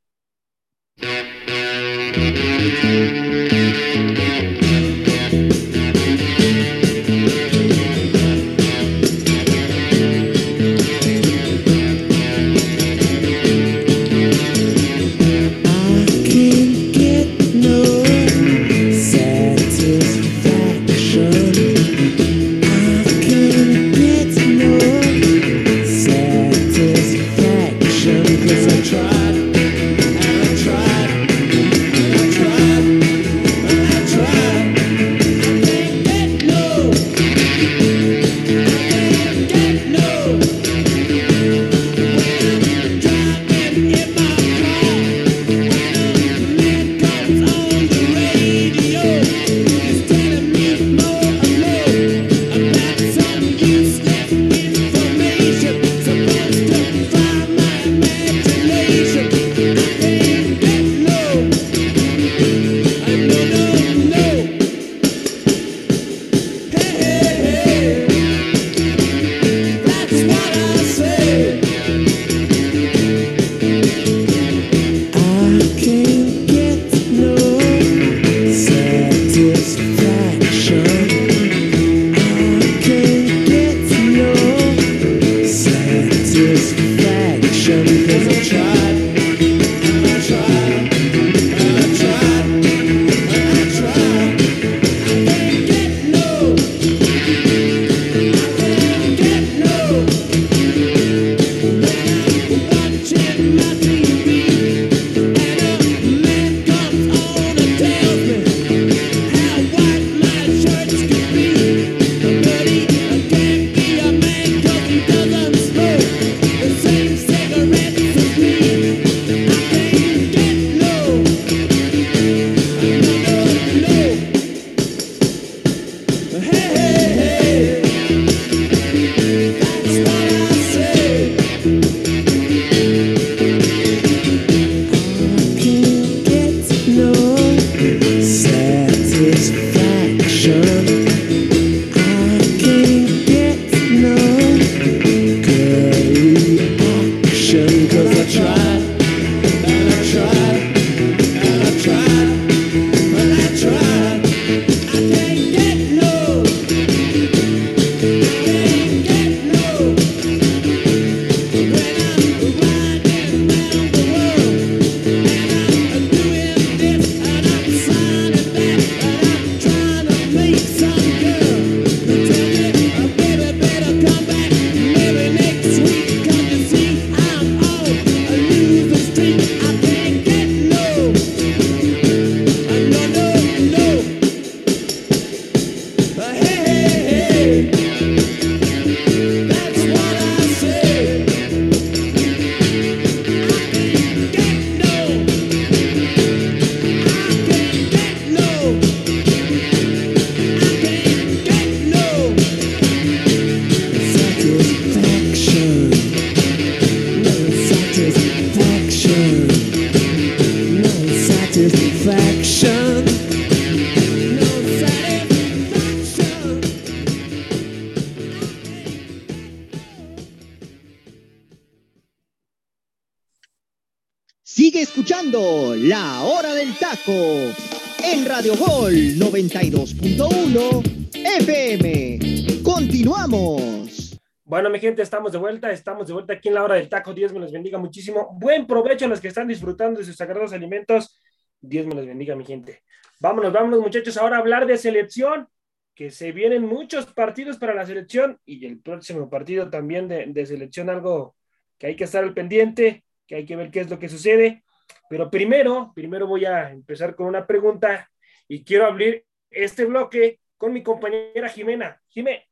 Speaker 2: 92.1 FM. Continuamos.
Speaker 1: Bueno, mi gente, estamos de vuelta, estamos de vuelta aquí en la hora del taco. Dios me los bendiga muchísimo. Buen provecho a los que están disfrutando de sus sagrados alimentos. Dios me los bendiga, mi gente. Vámonos, vámonos, muchachos, ahora hablar de selección, que se vienen muchos partidos para la selección y el próximo partido también de, de selección, algo que hay que estar al pendiente que hay que ver qué es lo que sucede. Pero primero, primero voy a empezar con una pregunta y quiero abrir este bloque con mi compañera Jimena. Jimé,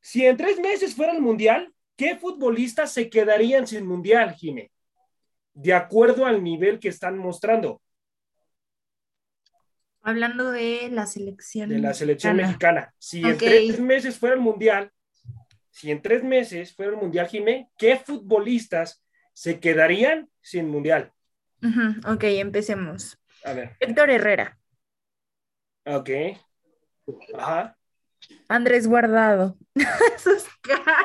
Speaker 1: si en tres meses fuera el Mundial, ¿qué futbolistas se quedarían sin Mundial, Jimé? De acuerdo al nivel que están mostrando.
Speaker 6: Hablando de la selección.
Speaker 1: De la selección mexicana. Si en tres meses fuera el Mundial, si en tres meses fuera el Mundial, Jimé, ¿qué futbolistas se quedarían sin mundial.
Speaker 6: Ok, empecemos.
Speaker 1: A ver.
Speaker 6: Héctor Herrera.
Speaker 1: Ok. Ajá.
Speaker 6: Andrés Guardado.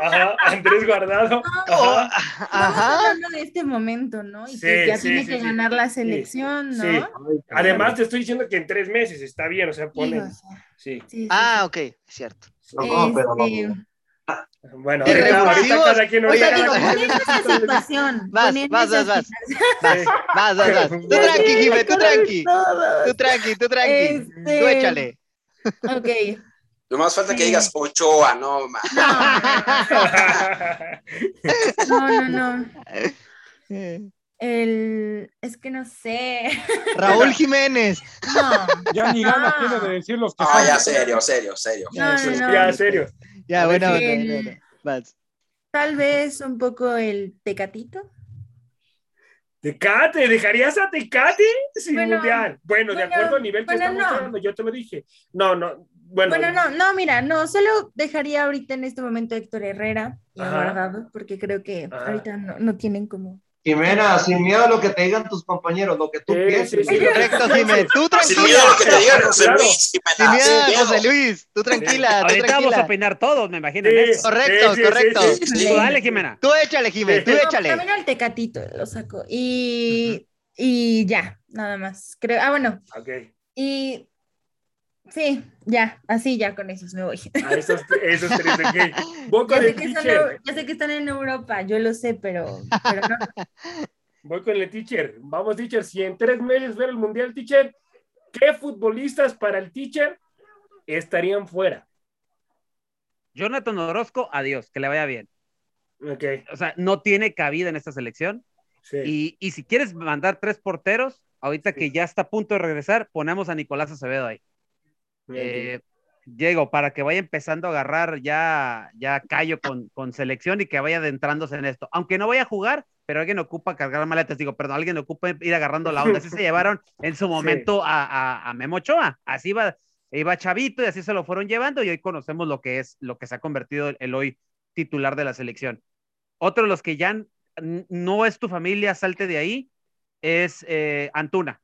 Speaker 1: Ajá, Andrés Guardado. Ajá.
Speaker 6: Ajá. hablando de este momento, ¿no? Y que ya tiene que ganar la selección, ¿no?
Speaker 1: Además, te estoy diciendo que en tres meses está bien, o sea, pone. Sí.
Speaker 2: Ah, ok, cierto. No, pero no.
Speaker 1: Bueno, ahorita, ahorita cada quien
Speaker 6: Oye, digo, esa situación.
Speaker 2: Vas, vas, vas, vas. Vas, vas. Tú tranqui, Jimé, tú tranqui. Tú tranqui, tú tranqui. Este... Tú échale.
Speaker 6: Ok.
Speaker 4: Lo más falta que digas Ochoa, no,
Speaker 6: No, no, no. El... Es que no sé.
Speaker 2: Raúl Jiménez.
Speaker 6: No.
Speaker 7: Ya ni ganas tiene de decir los que
Speaker 4: Ah, ya, serio, serio, serio.
Speaker 6: No, no, no.
Speaker 1: Ya, serio.
Speaker 2: Ya, bueno, bueno, bueno,
Speaker 6: Tal vez un poco el tecatito.
Speaker 1: Tecate, ¿dejarías a Tecate sin mundial? Bueno, de acuerdo al nivel que estamos no. yo te lo dije. No, no, bueno.
Speaker 6: Bueno, no, no, mira, no, solo dejaría ahorita en este momento a Héctor Herrera y a Guardado, porque creo que ahorita no, no tienen como
Speaker 5: Jimena, sin miedo a lo que te digan tus compañeros, lo que tú pienses.
Speaker 2: correcto, Jimena. Tú tranquila.
Speaker 4: Sin miedo a lo que te digan José Luis,
Speaker 2: Sin miedo, José Luis. Tú tranquila.
Speaker 3: Ahorita vamos a opinar todos, me imagino.
Speaker 2: correcto, correcto.
Speaker 3: Tú dale, Jimena.
Speaker 2: Tú échale, Jimena. Tú échale.
Speaker 6: También al tecatito lo saco. Y, y ya, nada más. Creo. Ah, bueno.
Speaker 1: Ok.
Speaker 6: Y Sí, ya, así ya con esos me voy.
Speaker 1: A esos, esos tres, Voy
Speaker 6: con ya, el sé teacher. ya sé que están en Europa, yo lo sé, pero, pero no.
Speaker 1: Voy con el teacher. Vamos, teacher. Si en tres meses fuera el mundial, teacher, ¿qué futbolistas para el teacher estarían fuera?
Speaker 3: Jonathan Orozco, adiós, que le vaya bien.
Speaker 1: Ok.
Speaker 3: O sea, no tiene cabida en esta selección. Sí. Y, y si quieres mandar tres porteros, ahorita que ya está a punto de regresar, ponemos a Nicolás Acevedo ahí. Eh, Diego, para que vaya empezando a agarrar ya, ya callo con, con, selección y que vaya adentrándose en esto. Aunque no vaya a jugar, pero alguien ocupa cargar maletas, digo, perdón, alguien ocupa ir agarrando la onda. Así se llevaron en su momento sí. a, a, a, Memo Ochoa. Así iba, iba Chavito y así se lo fueron llevando y hoy conocemos lo que es, lo que se ha convertido el, el hoy titular de la selección. Otro de los que ya no es tu familia, salte de ahí, es eh, Antuna.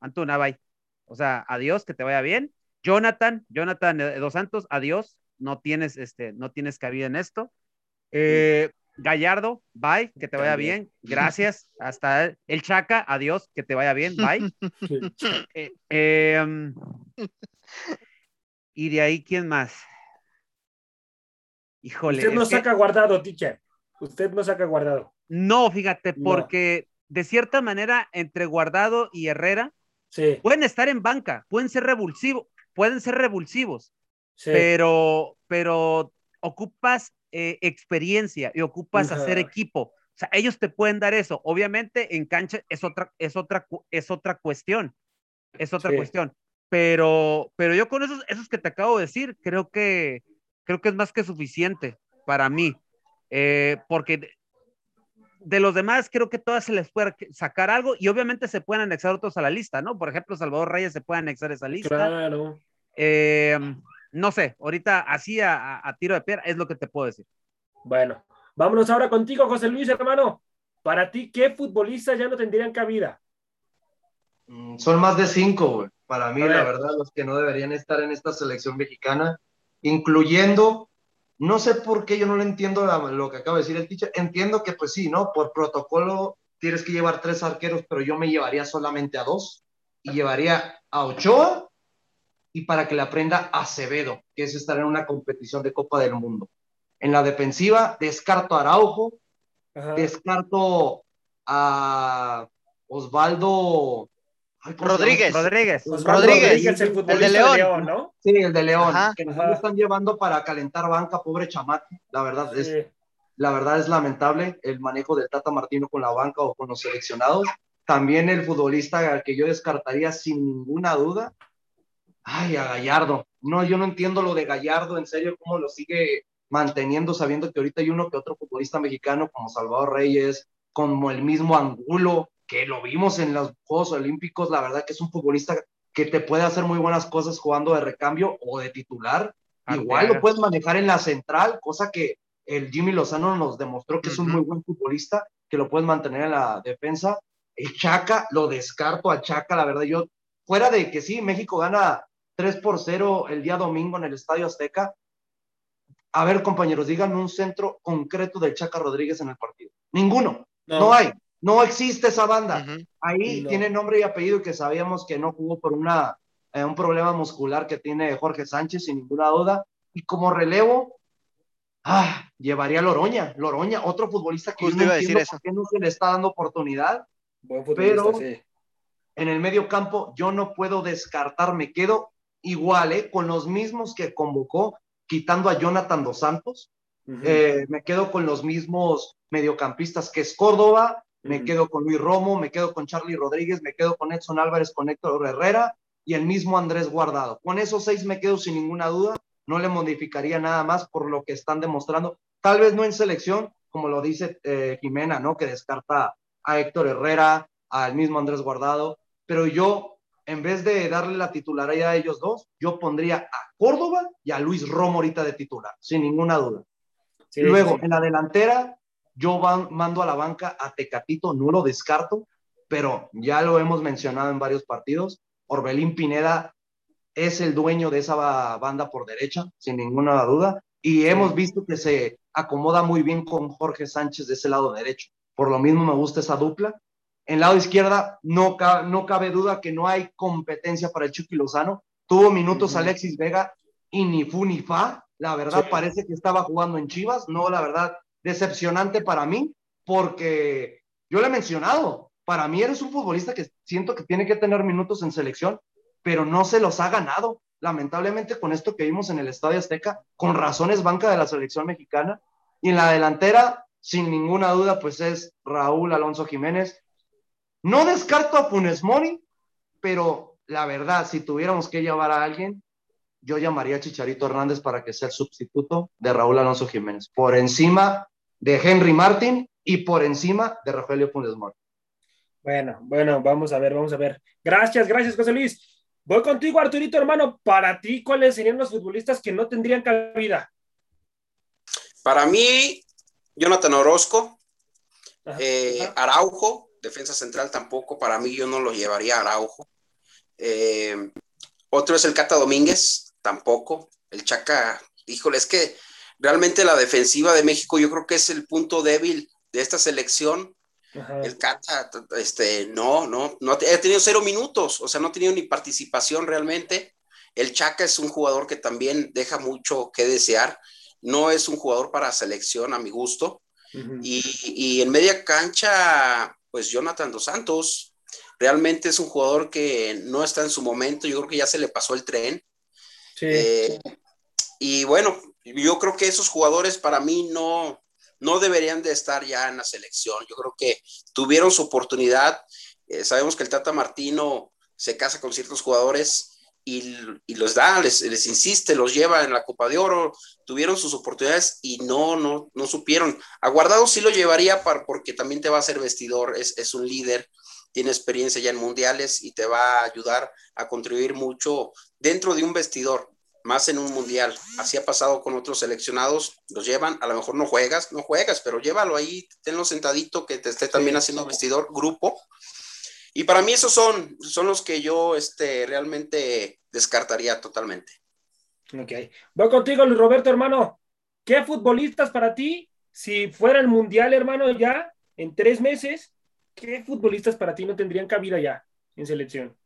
Speaker 3: Antuna, bye. O sea, adiós, que te vaya bien. Jonathan, Jonathan Dos Santos, adiós, no tienes, este, no tienes cabida en esto. Eh, Gallardo, bye, que te vaya bien, gracias. Hasta el Chaca, adiós, que te vaya bien, bye. eh, eh, y de ahí, ¿quién más? Híjole.
Speaker 1: Usted no saca que... guardado, teacher. Usted no saca guardado.
Speaker 3: No, fíjate, porque no. de cierta manera, entre guardado y Herrera,
Speaker 1: Sí.
Speaker 3: Pueden estar en banca, pueden ser revulsivos, pueden ser revulsivos, sí. pero, pero ocupas eh, experiencia y ocupas hacer equipo. O sea, ellos te pueden dar eso. Obviamente en cancha es otra, es otra, es otra cuestión. Es otra sí. cuestión. Pero, pero yo con esos, esos que te acabo de decir, creo que, creo que es más que suficiente para mí. Eh, porque de los demás creo que todas se les puede sacar algo y obviamente se pueden anexar otros a la lista, ¿no? Por ejemplo, Salvador Reyes se puede anexar esa lista.
Speaker 1: Claro.
Speaker 3: Eh, no sé, ahorita así a, a, tiro de piedra es lo que te puedo decir.
Speaker 1: Bueno, vámonos ahora contigo, José Luis, hermano. Para ti, ¿qué futbolistas ya no tendrían cabida?
Speaker 5: Mm, son más de cinco, güey. Para mí, la verdad, los que no deberían estar en esta selección mexicana, incluyendo no sé por qué yo no le entiendo la, lo que acaba de decir el teacher. Entiendo que, pues sí, ¿no? Por protocolo tienes que llevar tres arqueros, pero yo me llevaría solamente a dos y llevaría a Ochoa y para que le aprenda Acevedo, que es estar en una competición de Copa del Mundo. En la defensiva, descarto a Araujo, descarto a Osvaldo
Speaker 2: Rodríguez.
Speaker 3: Rodríguez.
Speaker 2: Rodríguez. el, de León.
Speaker 5: ¿no? Sí, el de León. Que nos están llevando para calentar banca, pobre chamaco. La verdad es, la verdad es lamentable el manejo del Tata Martino con la banca o con los seleccionados. También el futbolista que yo descartaría sin ninguna duda. Ay, a Gallardo. No, yo no entiendo lo de Gallardo, en serio, cómo lo sigue manteniendo, sabiendo que ahorita hay uno que otro futbolista mexicano como Salvador Reyes, como el mismo Angulo, que lo vimos en los Juegos Olímpicos, la verdad que es un futbolista que te puede hacer muy buenas cosas jugando de recambio o de titular. Igual lo puedes manejar en la central, cosa que el Jimmy Lozano nos demostró que es un muy buen futbolista, que lo puedes mantener en la defensa. El Chaca, lo descarto a Chaca, la verdad, yo, fuera de que sí, México gana 3 por 0 el día domingo en el Estadio Azteca. A ver, compañeros, digan un centro concreto del Chaca Rodríguez en el partido. Ninguno, no hay. No existe esa banda. Ahí tiene nombre y apellido que sabíamos que no jugó por una, eh, un problema muscular que tiene Jorge Sánchez, sin ninguna duda. Y como relevo, ah, llevaría a Loroña. Loroña, otro futbolista que no entiendo por qué no se le está dando oportunidad. pero en el medio campo yo no puedo descartar, me quedo igual, ¿eh? con los mismos que convocó, quitando a Jonathan Dos Santos. Eh, me quedo con los mismos mediocampistas que es Córdoba, me quedo con Luis Romo, me quedo con Charlie Rodríguez, me quedo con Edson Álvarez, con Héctor Herrera y el mismo Andrés Guardado. Con esos seis me quedo sin ninguna duda, no le modificaría nada más por lo que están demostrando, tal vez no en selección, como lo dice eh, Jimena, ¿no? Que descarta a Héctor Herrera, al mismo Andrés Guardado, pero yo, en vez de darle la titularidad a ellos dos, yo pondría a Córdoba y a Luis Romo ahorita de titular, sin ninguna duda. Luego, en la delantera, yo mando a la banca a Tecatito, no lo descarto, pero ya lo hemos mencionado en varios partidos. Orbelín Pineda es el dueño de esa banda por derecha, sin ninguna duda, y hemos visto que se acomoda muy bien con Jorge Sánchez de ese lado derecho. Por lo mismo me gusta esa dupla. En lado izquierda no, no cabe duda que no hay competencia para el Chucky Lozano. Tuvo minutos Alexis Vega y ni fu ni fa. La verdad parece que estaba jugando en Chivas. No, la verdad, decepcionante para mí, porque yo le he mencionado, para mí eres un futbolista que siento que tiene que tener minutos en selección, pero no se los ha ganado. Lamentablemente con esto que vimos en el Estadio Azteca, con razones banca de la selección mexicana. Y en la delantera, sin ninguna duda, pues es Raúl Alonso Jiménez. No descarto a Funes Mori, pero la verdad, si tuviéramos que llevar a alguien, yo llamaría a Chicharito Hernández para que sea el sustituto de Raúl Alonso Jiménez. Por encima de Henry Martin y por encima de Rafael Funes Mori.
Speaker 1: Bueno, bueno, vamos a ver, vamos a ver. Gracias, gracias, José Luis. Voy contigo, Arturito, hermano. Para ti, ¿cuáles serían los futbolistas que no tendrían cabida?
Speaker 4: Para mí, Jonathan Orozco, eh, Araujo, defensa central tampoco. Para mí, yo no lo llevaría a Araujo. Eh, otro es el Cata Domínguez, tampoco. El Chaca, híjole, es que realmente la defensiva de México yo creo que es el punto débil de esta selección. El Cata, este, no, no, no ha tenido cero minutos, o sea, no ha tenido ni participación realmente. El Chaca es un jugador que también deja mucho que desear. No es un jugador para selección, a mi gusto. y, y, en media cancha, pues Jonathan Dos Santos, realmente es un jugador que no está en su momento. Yo creo que ya se le pasó el tren. Sí. Eh, y bueno, yo creo que esos jugadores para mí no, no deberían de estar ya en la selección. Yo creo que tuvieron su oportunidad. Eh, sabemos que el Tata Martino se casa con ciertos jugadores y, y los da, les, les, insiste, los lleva en la Copa de Oro, tuvieron sus oportunidades y no, no, no supieron. A Guardado sí lo llevaría para, porque también te va a ser vestidor, es, es un líder, tiene experiencia ya en mundiales y te va a ayudar a contribuir mucho dentro de un vestidor más en un mundial. Así ha pasado con otros seleccionados, los llevan, a lo mejor no juegas, no juegas, pero llévalo ahí, tenlo sentadito, que te esté también haciendo vestidor, grupo. Y para mí esos son, son los que yo este, realmente descartaría totalmente.
Speaker 1: Ok. Voy contigo, Luis Roberto, hermano. ¿Qué futbolistas para ti, si fuera el mundial, hermano, ya en tres meses, ¿qué futbolistas para ti no tendrían cabida ya en selección?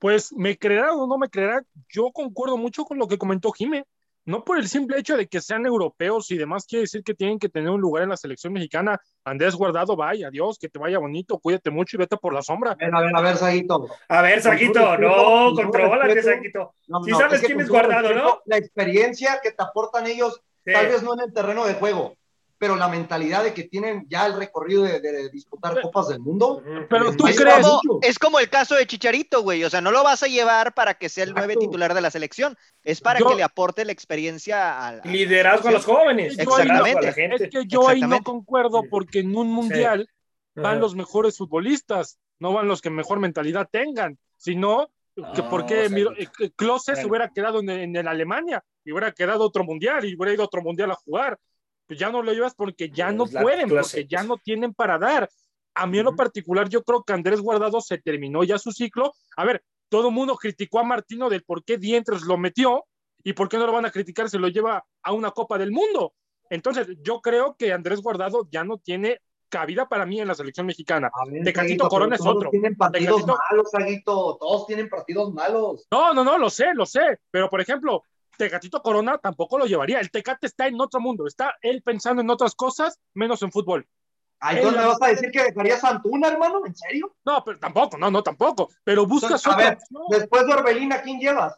Speaker 7: Pues me creerá o no me creerá, yo concuerdo mucho con lo que comentó Jimé no por el simple hecho de que sean europeos y demás quiere decir que tienen que tener un lugar en la selección mexicana. Andrés Guardado, vaya, adiós, que te vaya bonito, cuídate mucho y vete por la sombra.
Speaker 5: A ver, a ver, a ver, Saguito.
Speaker 1: A ver, Saguito, no, controlate, Saguito. No, si sabes quién es Guardado, ¿no?
Speaker 5: La experiencia que te aportan ellos, tal vez no en el terreno de juego, pero la mentalidad de que tienen ya el recorrido de, disputar Copas del Mundo.
Speaker 7: Pero tú crees.
Speaker 2: es como el caso de Chicharito, güey. O sea, no lo vas a llevar para que sea el nueve titular de la selección. Es para que le aporte la experiencia al.
Speaker 1: Liderazgo a los jóvenes.
Speaker 2: Exactamente.
Speaker 7: Es que yo ahí no concuerdo porque en un mundial van los mejores futbolistas, no van los que mejor mentalidad tengan. sino que ¿por qué eh, Klose se hubiera quedado en, en, Alemania y hubiera quedado otro mundial y hubiera ido a otro mundial a jugar? Pues ya no lo llevas porque ya no pueden, porque ya no tienen para dar. A mí en lo particular, yo creo que Andrés Guardado se terminó ya su ciclo. A ver, todo el mundo criticó a Martino del por qué Dientes lo metió y por qué no lo van a criticar, se lo lleva a una Copa del Mundo. Entonces, yo creo que Andrés Guardado ya no tiene cabida para mí en la selección mexicana. Tecatito Corona es otro.
Speaker 5: Tienen partidos malos, Saguito. Todos tienen partidos malos.
Speaker 7: No, no, no, lo sé, lo sé. Pero, por ejemplo, Tecatito Corona tampoco lo llevaría. El Tecate está en otro mundo, está él pensando en otras cosas, menos en fútbol.
Speaker 5: Ay, ¿tú me vas a decir que dejarías a Antuna, hermano? ¿En serio?
Speaker 7: No, pero tampoco, no, no, tampoco. Pero buscas a
Speaker 5: ver, después de Orbelín, quién llevas?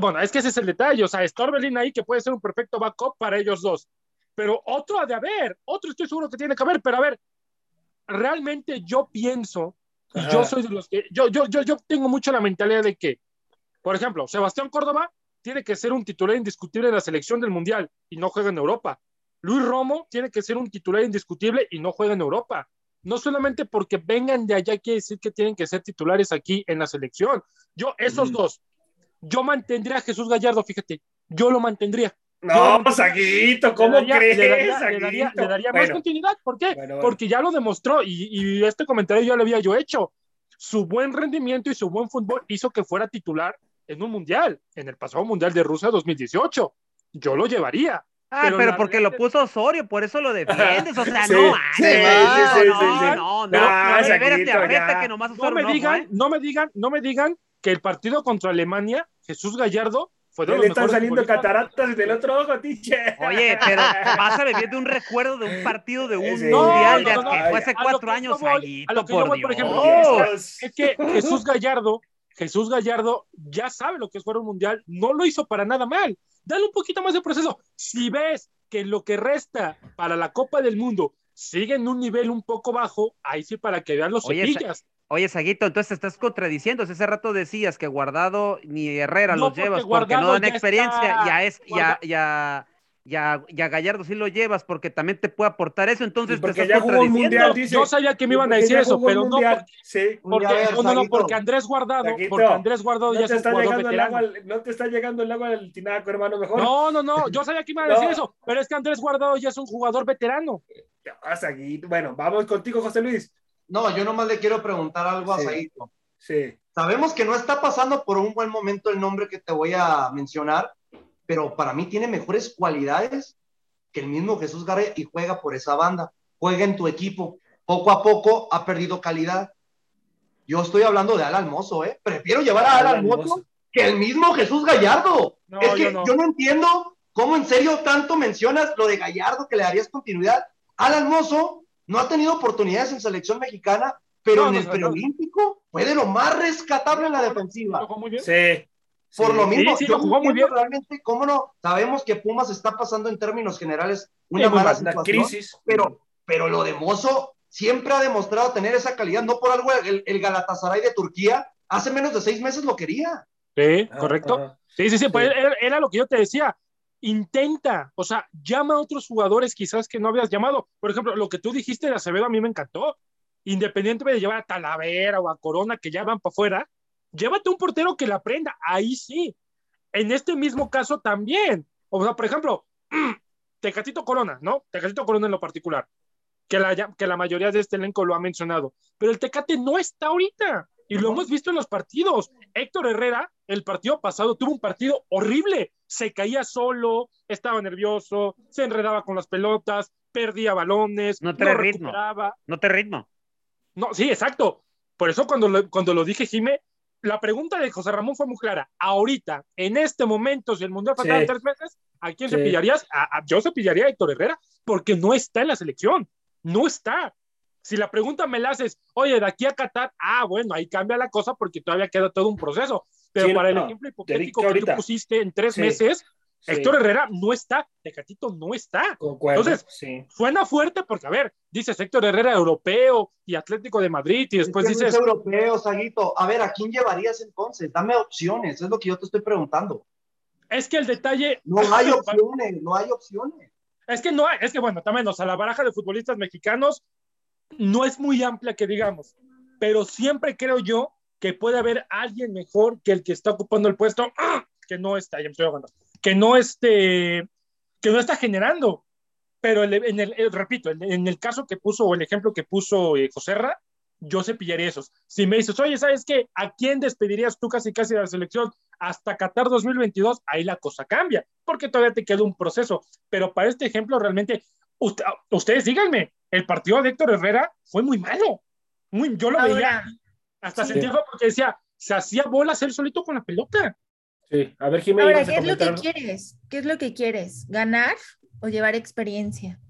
Speaker 7: bueno, es que ese es el detalle. O sea, está Orbelín ahí que puede ser un perfecto backup para ellos dos. Pero otro ha de haber, otro estoy seguro que tiene que haber. Pero a ver, realmente yo pienso, y yo soy de los que, yo, yo, yo, yo tengo mucho la mentalidad de que, por ejemplo, Sebastián Córdoba tiene que ser un titular indiscutible en la selección del Mundial y no juega en Europa. Luis Romo tiene que ser un titular indiscutible y no juega en Europa. No solamente porque vengan de allá quiere decir que tienen que ser titulares aquí en la selección. Yo, esos dos, yo mantendría a Jesús Gallardo, fíjate, yo lo mantendría.
Speaker 1: No, Saguito, ¿cómo crees? Le
Speaker 7: daría, más continuidad. ¿Por qué? Porque ya lo demostró y, y, este comentario ya lo había yo hecho. Su buen rendimiento y su buen fútbol hizo que fuera titular en un mundial, en el pasado mundial de Rusia 2018. Yo lo llevaría.
Speaker 3: Ah, pero, porque lo puso Osorio, por eso lo defiendes, o sea, no, sí, sí, no, no, no, no, espérate, espérate que nomás
Speaker 7: Osorio no me digan, ¿eh? no me digan, no me digan que el partido contra Alemania, Jesús Gallardo fue de
Speaker 1: Le están saliendo cataratas del otro ojo, tiche.
Speaker 3: Oye, pero vas a vivir de un recuerdo de un partido de un mundial de que fue hace cuatro años,
Speaker 7: A lo que yo voy, por ejemplo, es que Jesús Gallardo Jesús Gallardo ya sabe lo que es jugar un mundial, no lo hizo para nada mal. Dale un poquito más de proceso. Si ves que lo que resta para la Copa del Mundo sigue en un nivel un poco bajo, ahí sí para que vean los oye, cepillas.
Speaker 3: Oye, Saguito, entonces estás contradiciendo. Ese rato decías que Guardado ni Herrera los llevas porque no dan experiencia. Ya es, ya, ya, ya, ya Gallardo sí lo llevas porque también te puede aportar eso, entonces
Speaker 1: porque ya jugó un mundial, dice.
Speaker 7: Yo sabía que me iban a decir eso, pero no porque, sí. porque, no, no, porque Andrés Guardado, porque Andrés Guardado no ya es un jugador veterano.
Speaker 1: Agua, no te está llegando el agua del tinaco, hermano, mejor.
Speaker 7: No, no, no, yo sabía que iban a decir eso, pero es que Andrés Guardado ya es un jugador veterano.
Speaker 1: Bueno, vamos contigo, José Luis.
Speaker 5: No, yo nomás le quiero preguntar algo a Saguito.
Speaker 1: Sí.
Speaker 5: Sabemos que no está pasando por un buen momento el nombre que te voy a mencionar, pero para mí tiene mejores cualidades que el mismo Jesús Garre y juega por esa banda, juega en tu equipo. Poco a poco ha perdido calidad. Yo estoy hablando de Alan Mozo, ¿eh? Prefiero llevar a Alan, Mozo que el mismo Jesús Gallardo. es que yo no. entiendo cómo en serio tanto mencionas lo de Gallardo que le darías continuidad. Alan Mozo no ha tenido oportunidades en selección mexicana, pero en el preolímpico fue de lo más rescatable en la defensiva.
Speaker 1: Sí.
Speaker 5: Por lo mismo, yo jugó muy bien. realmente, ¿cómo no? Sabemos que Pumas está pasando en términos generales una mala situación, crisis. Pero, pero lo de Mozo siempre ha demostrado tener esa calidad. No por algo el, el Galatasaray de Turquía hace menos de seis meses lo quería.
Speaker 7: Sí, ah, correcto. sí, sí, sí, pues era, lo que yo te decía. Intenta, o sea, llama a otros jugadores quizás que no habías llamado. Por ejemplo, lo que tú dijiste de Acevedo a mí me encantó. Independientemente de llevar a Talavera o a Corona que ya van para afuera, llévate un portero que la aprenda, ahí sí. En este mismo caso también. O sea, por ejemplo, Tecatito Corona, ¿no? Tecatito Corona en lo particular, que la, que la mayoría de este elenco lo ha mencionado, pero el Tecate no está ahorita y lo hemos visto en los partidos. Héctor Herrera, el partido pasado, tuvo un partido horrible, se caía solo, estaba nervioso, se enredaba con las pelotas, perdía balones,
Speaker 3: no te ritmo. No te ritmo.
Speaker 7: No, sí, exacto. Por eso cuando lo, cuando lo dije, Jime, la pregunta de José Ramón fue muy clara. Ahorita, en este momento, si el Mundial faltaba
Speaker 1: Sí.
Speaker 7: tres meses, ¿a quién
Speaker 1: Sí.
Speaker 7: se pillarías? A, a- yo se pillaría a Héctor Herrera, porque no está en la selección. No está. Si la pregunta me la haces, oye, de aquí a Qatar, ah, bueno, ahí cambia la cosa porque todavía queda todo un proceso. Pero
Speaker 1: Sí,
Speaker 7: para el
Speaker 1: no,
Speaker 7: ejemplo
Speaker 1: de
Speaker 7: hipotético que tú pusiste en tres meses,
Speaker 1: Sí,
Speaker 7: Héctor Herrera no está, Tecatito no está.
Speaker 1: concuerdo,
Speaker 7: Entonces,
Speaker 1: sí.
Speaker 7: Suena fuerte porque, a ver, dices Héctor Herrera europeo y Atlético de Madrid y después
Speaker 5: Es que no
Speaker 7: dices,
Speaker 5: es europeo, Saguito. A ver, ¿a quién llevarías entonces? Dame opciones, es lo que yo te estoy preguntando.
Speaker 7: es que el detalle,
Speaker 5: No hay opciones, no hay opciones.
Speaker 7: es que no hay, es que bueno, también, o sea, la baraja de futbolistas mexicanos no es muy amplia que digamos, pero siempre creo yo que puede haber alguien mejor que el que está ocupando el puesto, ¡ah! que no está, ya me estoy ahogando, que no esté, que no está generando. Pero el- en el, eh, repito, en, el caso que puso, o el ejemplo que puso eh, Joserra, yo cepillaría esos. Si me dices, oye, ¿sabes qué? ¿A quién despedirías tú casi casi de la selección hasta Qatar 2022? Ahí la cosa cambia, porque todavía te queda un proceso. Pero para este ejemplo, realmente, usted- ustedes díganme, el partido de Héctor Herrera fue muy malo. Muy, yo lo veía, hasta
Speaker 6: sí.
Speaker 7: sentía porque decía, se hacía bolas él solito con la pelota.
Speaker 1: Sí, a ver, Jiménez.
Speaker 6: ahora, ¿qué es lo que quieres? ¿Qué es lo que quieres? ¿Ganar o llevar experiencia?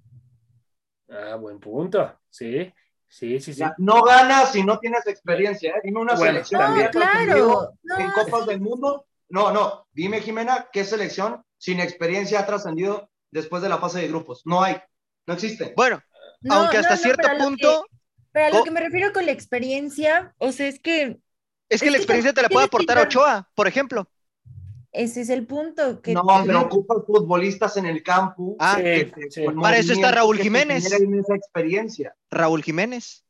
Speaker 1: Ah, buen punto. Sí, sí, sí, sí.
Speaker 5: Ya, No ganas si no tienes experiencia. ¿eh? Dime una
Speaker 1: Bueno,
Speaker 5: selección
Speaker 6: No,
Speaker 5: ha trascendido
Speaker 6: claro. No,
Speaker 5: en Copas del Mundo. No, no. Dime, Jimena, ¿qué selección sin experiencia ha trascendido después de la fase de grupos? No hay. No existe.
Speaker 2: Bueno,
Speaker 6: no,
Speaker 2: aunque hasta
Speaker 6: no,
Speaker 2: cierto punto,
Speaker 6: que- pero a lo que me refiero con la experiencia, o sea, es que
Speaker 2: es que
Speaker 6: es
Speaker 2: la
Speaker 6: que
Speaker 2: experiencia te la puede aportar Ochoa, por ejemplo.
Speaker 6: Ese es el punto. Que
Speaker 5: No, pero ocupas futbolistas en el campo.
Speaker 2: Ah,
Speaker 1: Sí,
Speaker 5: que te-
Speaker 1: sí.
Speaker 5: con
Speaker 2: Para eso está Raúl Jiménez.
Speaker 5: generen esa experiencia.
Speaker 2: Raúl Jiménez.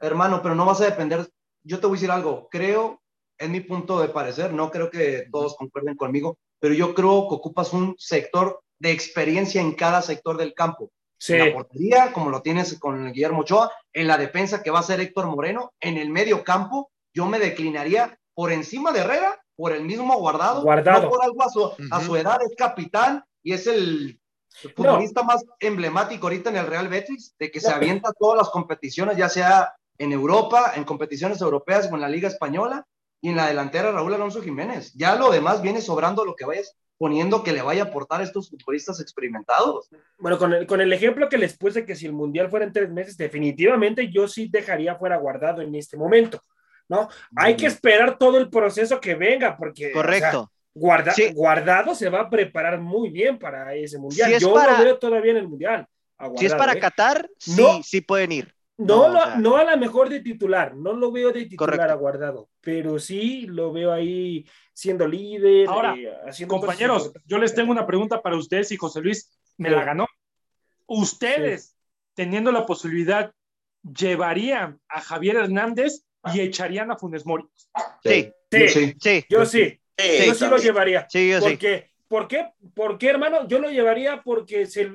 Speaker 5: Hermano, pero no vas a depender. Yo te voy a decir algo. Creo, en mi punto de parecer, no creo que todos concuerden conmigo, pero yo creo que ocupas un sector de experiencia en cada sector del campo.
Speaker 1: Sí,
Speaker 5: En la portería, como lo tienes con Guillermo Ochoa, en la defensa que va a ser Héctor Moreno, en el medio campo, yo me declinaría por encima de Herrera, por el mismo guardado,
Speaker 1: Guardado.
Speaker 5: no por algo a su, a su edad, es capitán y es el futbolista más emblemático ahorita en el Real Betis, de que se avienta todas las competiciones, ya sea en Europa, en competiciones europeas o en la Liga Española, y en la delantera Raúl Alonso Jiménez. Ya lo demás viene sobrando lo que vayas poniendo que le vaya a aportar a estos futbolistas experimentados.
Speaker 1: Bueno, con el, con el ejemplo que les puse, que si el Mundial fuera en tres meses, definitivamente yo sí dejaría fuera guardado en este momento, ¿no? Hay que esperar todo el proceso que venga, porque... o sea,
Speaker 2: Correcto.
Speaker 1: guarda-
Speaker 2: Sí.
Speaker 1: Guardado se va a preparar muy bien para ese Mundial.
Speaker 2: Si es
Speaker 1: yo
Speaker 2: para-
Speaker 1: lo veo todavía en el Mundial. a
Speaker 2: Si es
Speaker 1: Guardado,
Speaker 2: para
Speaker 1: ¿eh?
Speaker 2: Qatar, sí,
Speaker 1: No.
Speaker 2: sí pueden ir.
Speaker 1: No,
Speaker 2: No,
Speaker 1: lo-
Speaker 2: o sea.
Speaker 1: no a la mejor de titular, no lo veo de titular
Speaker 2: Correcto.
Speaker 1: aguardado, pero sí lo veo ahí siendo líder,
Speaker 7: Ahora,
Speaker 1: eh, haciendo
Speaker 7: Compañeros, yo les tengo una pregunta para ustedes y José Luis me
Speaker 1: Sí.
Speaker 7: la ganó. ¿Ustedes, teniendo la posibilidad, llevarían a Javier Hernández y echarían a Funes Mori?
Speaker 2: Sí,
Speaker 1: Sí,
Speaker 5: sí.
Speaker 2: sí,
Speaker 1: yo sí,
Speaker 4: Sí,
Speaker 1: yo sí lo llevaría.
Speaker 2: sí, yo sí.
Speaker 1: Porque, ¿Por qué? ¿Por qué, hermano? Yo lo llevaría porque se,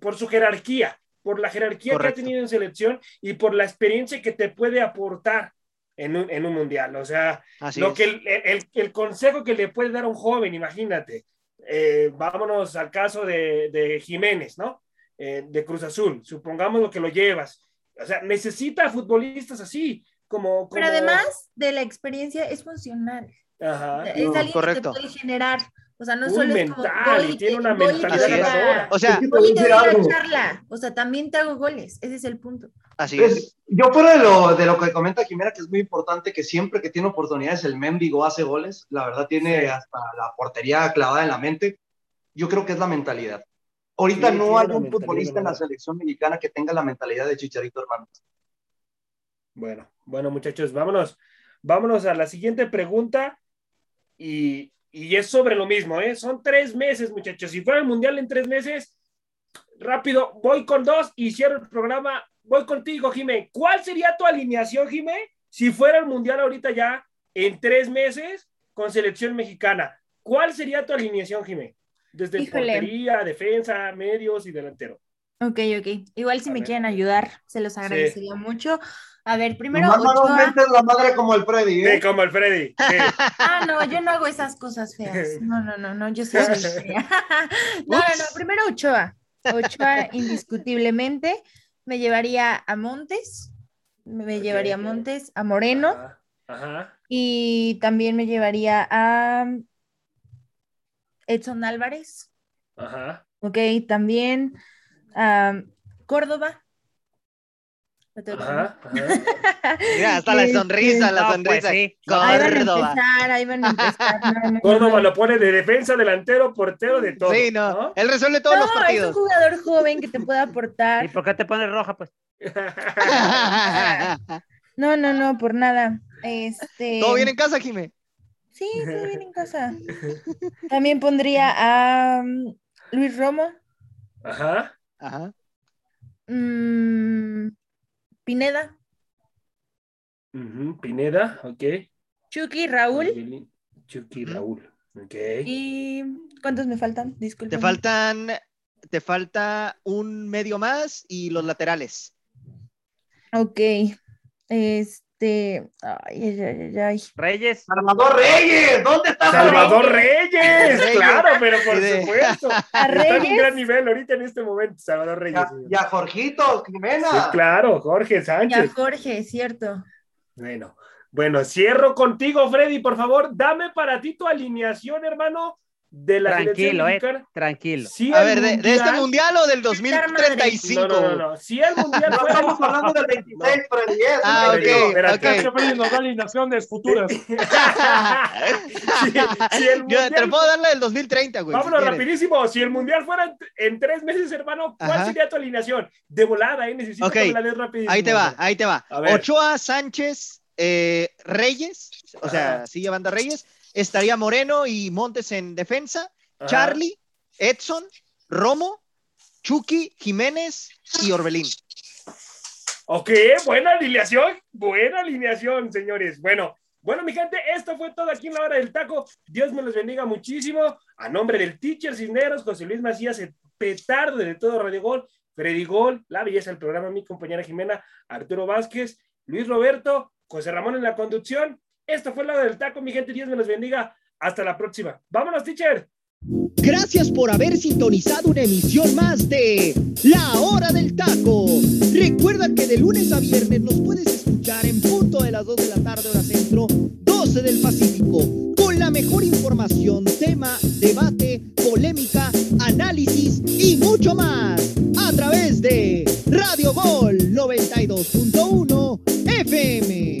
Speaker 1: por su jerarquía, por la jerarquía
Speaker 2: Correcto.
Speaker 1: que ha tenido en selección y por la experiencia que te puede aportar en un, en un mundial. O sea,
Speaker 2: Así
Speaker 1: lo
Speaker 2: es.
Speaker 1: que el, el- el consejo que le puede dar a un joven, imagínate. Eh, vámonos al caso de, de Jiménez, ¿no? Eh, de Cruz Azul. Supongamos lo que lo llevas. O sea, necesita futbolistas así, como.
Speaker 6: Pero
Speaker 1: como-
Speaker 6: además de la experiencia, es funcional.
Speaker 1: Ajá.
Speaker 6: es
Speaker 5: no,
Speaker 6: alguien
Speaker 2: correcto.
Speaker 6: que te puede generar. O sea, no
Speaker 1: Un
Speaker 6: solo es como
Speaker 1: mental, y tiene una mentalidad.
Speaker 2: O sea,
Speaker 6: voy y te doy charla. O sea, también te hago goles. Ese es el punto.
Speaker 2: así es.
Speaker 5: Es- yo fuera de lo, de lo que comenta Jimena, que es muy importante que siempre que tiene oportunidades el Mendigo hace goles, la verdad tiene
Speaker 1: Sí.
Speaker 5: hasta la portería clavada en la mente, yo creo que es la mentalidad. Ahorita
Speaker 1: Sí,
Speaker 5: no hay un futbolista en la selección mexicana que tenga la mentalidad de Chicharito Hernández.
Speaker 1: Bueno, bueno, muchachos, vámonos. Vámonos a la siguiente pregunta. Y, y es sobre lo mismo, ¿eh? Son tres meses, muchachos. Si fuera el mundial en tres meses, rápido, voy con dos y cierro el programa. Voy contigo, Jimé. ¿Cuál sería tu alineación, Jimé, si fuera el mundial ahorita ya en tres meses con selección mexicana? ¿Cuál sería tu alineación, Jimé? Desde
Speaker 6: Híjole.
Speaker 1: portería, defensa, medios y delantero.
Speaker 6: Ok, ok. Igual si
Speaker 1: A
Speaker 6: me
Speaker 1: ver.
Speaker 6: quieren ayudar, se los agradecería mucho. A ver, primero,
Speaker 5: Nomás no
Speaker 6: Ochoa.
Speaker 5: mentes la madre como el Freddy, ¿eh?
Speaker 1: Sí, como el Freddy. sí.
Speaker 6: Ah, no, yo no hago esas cosas feas. No, no, no, no, yo soy fea. No, no, no, primero Ochoa. Ochoa, indiscutiblemente. Me llevaría a Montes. me llevaría a Montes, a Moreno.
Speaker 1: Ajá. Ajá.
Speaker 6: Y también me llevaría a Edson Álvarez.
Speaker 1: Ajá.
Speaker 6: Ok, también a Córdoba.
Speaker 1: Ajá. ajá.
Speaker 2: Mira, hasta la sonrisa, la
Speaker 3: no,
Speaker 2: sonrisa.
Speaker 3: pues sí.
Speaker 6: Ahí van a
Speaker 2: Córdoba.
Speaker 6: empezar, ahí van a empezar. No, no, no,
Speaker 1: Córdoba lo pone de defensa, delantero, portero, de todo.
Speaker 2: Sí, no. Él resuelve todos los
Speaker 6: No, es un
Speaker 2: partidos.
Speaker 6: jugador joven que te puede aportar.
Speaker 3: ¿Y por qué te pones roja, pues?
Speaker 6: No, no, no, por nada. Este.
Speaker 2: ¿Todo bien en casa, Jimé?
Speaker 6: Sí, todo bien en casa. También pondría a um, Luis Romo,
Speaker 1: Ajá.
Speaker 2: Ajá.
Speaker 6: mm, Pineda,
Speaker 1: Ujú, Pineda, ok.
Speaker 6: Chucky, Raúl.
Speaker 1: Chucky. Raúl. Ok.
Speaker 6: ¿Y cuántos me faltan? Disculpe.
Speaker 2: Te faltan, te falta un medio más y los laterales.
Speaker 6: Ok. Este. Ay, ay, ay, ay, ay.
Speaker 3: Reyes.
Speaker 5: Salvador Reyes, ¿dónde está
Speaker 1: Salvador Reyes,
Speaker 2: Reyes.
Speaker 1: claro, pero por
Speaker 2: Y
Speaker 1: supuesto.
Speaker 6: A
Speaker 1: Está en un
Speaker 6: Reyes.
Speaker 1: gran nivel ahorita en este momento, Salvador Reyes.
Speaker 5: Ya, ya Jorgito, Jimena.
Speaker 1: Sí, claro, Jorge
Speaker 6: Y a
Speaker 1: Sánchez.
Speaker 6: Jorge, cierto.
Speaker 1: Bueno, bueno, cierro contigo, Freddy, por favor, dame para ti tu alineación, hermano, de la
Speaker 3: Tranquilo,
Speaker 1: selección
Speaker 3: eh. Tranquilo.
Speaker 1: Si
Speaker 2: A ver, de, de este
Speaker 1: mundial-
Speaker 2: mundial o del
Speaker 6: Madrid.
Speaker 2: 2035.
Speaker 1: No, no, no, no. Si el mundial
Speaker 5: No
Speaker 1: fuera.
Speaker 5: estamos hablando del 26, Freddy. es
Speaker 2: Ah,
Speaker 5: el
Speaker 2: ok,
Speaker 5: 22.
Speaker 1: espérate.
Speaker 2: ok.
Speaker 7: Freddy nos da alineaciones futuras.
Speaker 1: si, si el
Speaker 2: Yo te
Speaker 1: mundial-
Speaker 2: puedo dar la del 2030, güey.
Speaker 1: Vámonos rapidísimo. Si el mundial fuera en, en tres meses, hermano, ¿cuál
Speaker 2: Ajá.
Speaker 1: sería tu alineación? De volada, ¿eh? Necesito
Speaker 2: Ok,
Speaker 1: que me la des rapidísimo.
Speaker 2: Ahí te va, ahí te va.
Speaker 1: A ver.
Speaker 2: Ochoa, Sánchez, eh, Reyes, o sea, sigue banda Reyes. Estaría Moreno y Montes en defensa.
Speaker 1: Ajá.
Speaker 2: Charlie, Edson, Romo, Chucky, Jiménez y Orbelín.
Speaker 1: Ok, buena alineación, buena alineación, señores. Bueno, bueno, mi gente, esto fue todo aquí en la hora del taco. Dios me los bendiga muchísimo. A nombre del Teacher Cisneros, José Luis Macías, el petardo de todo Radio Gol, Freddy Gol, la belleza del programa, mi compañera Jimena, Arturo Vázquez, Luis Roberto, José Ramón en la conducción. Esto fue la del taco, mi gente. Dios me los bendiga. Hasta la próxima. Vámonos, teacher.
Speaker 2: Gracias por haber sintonizado una emisión más de La Hora del Taco. Recuerda que de lunes a viernes nos puedes escuchar en punto de las 2 de la tarde hora centro, 12 del Pacífico, con la mejor información, tema, debate, polémica, análisis y mucho más a través de Radio Gol 92.1 FM.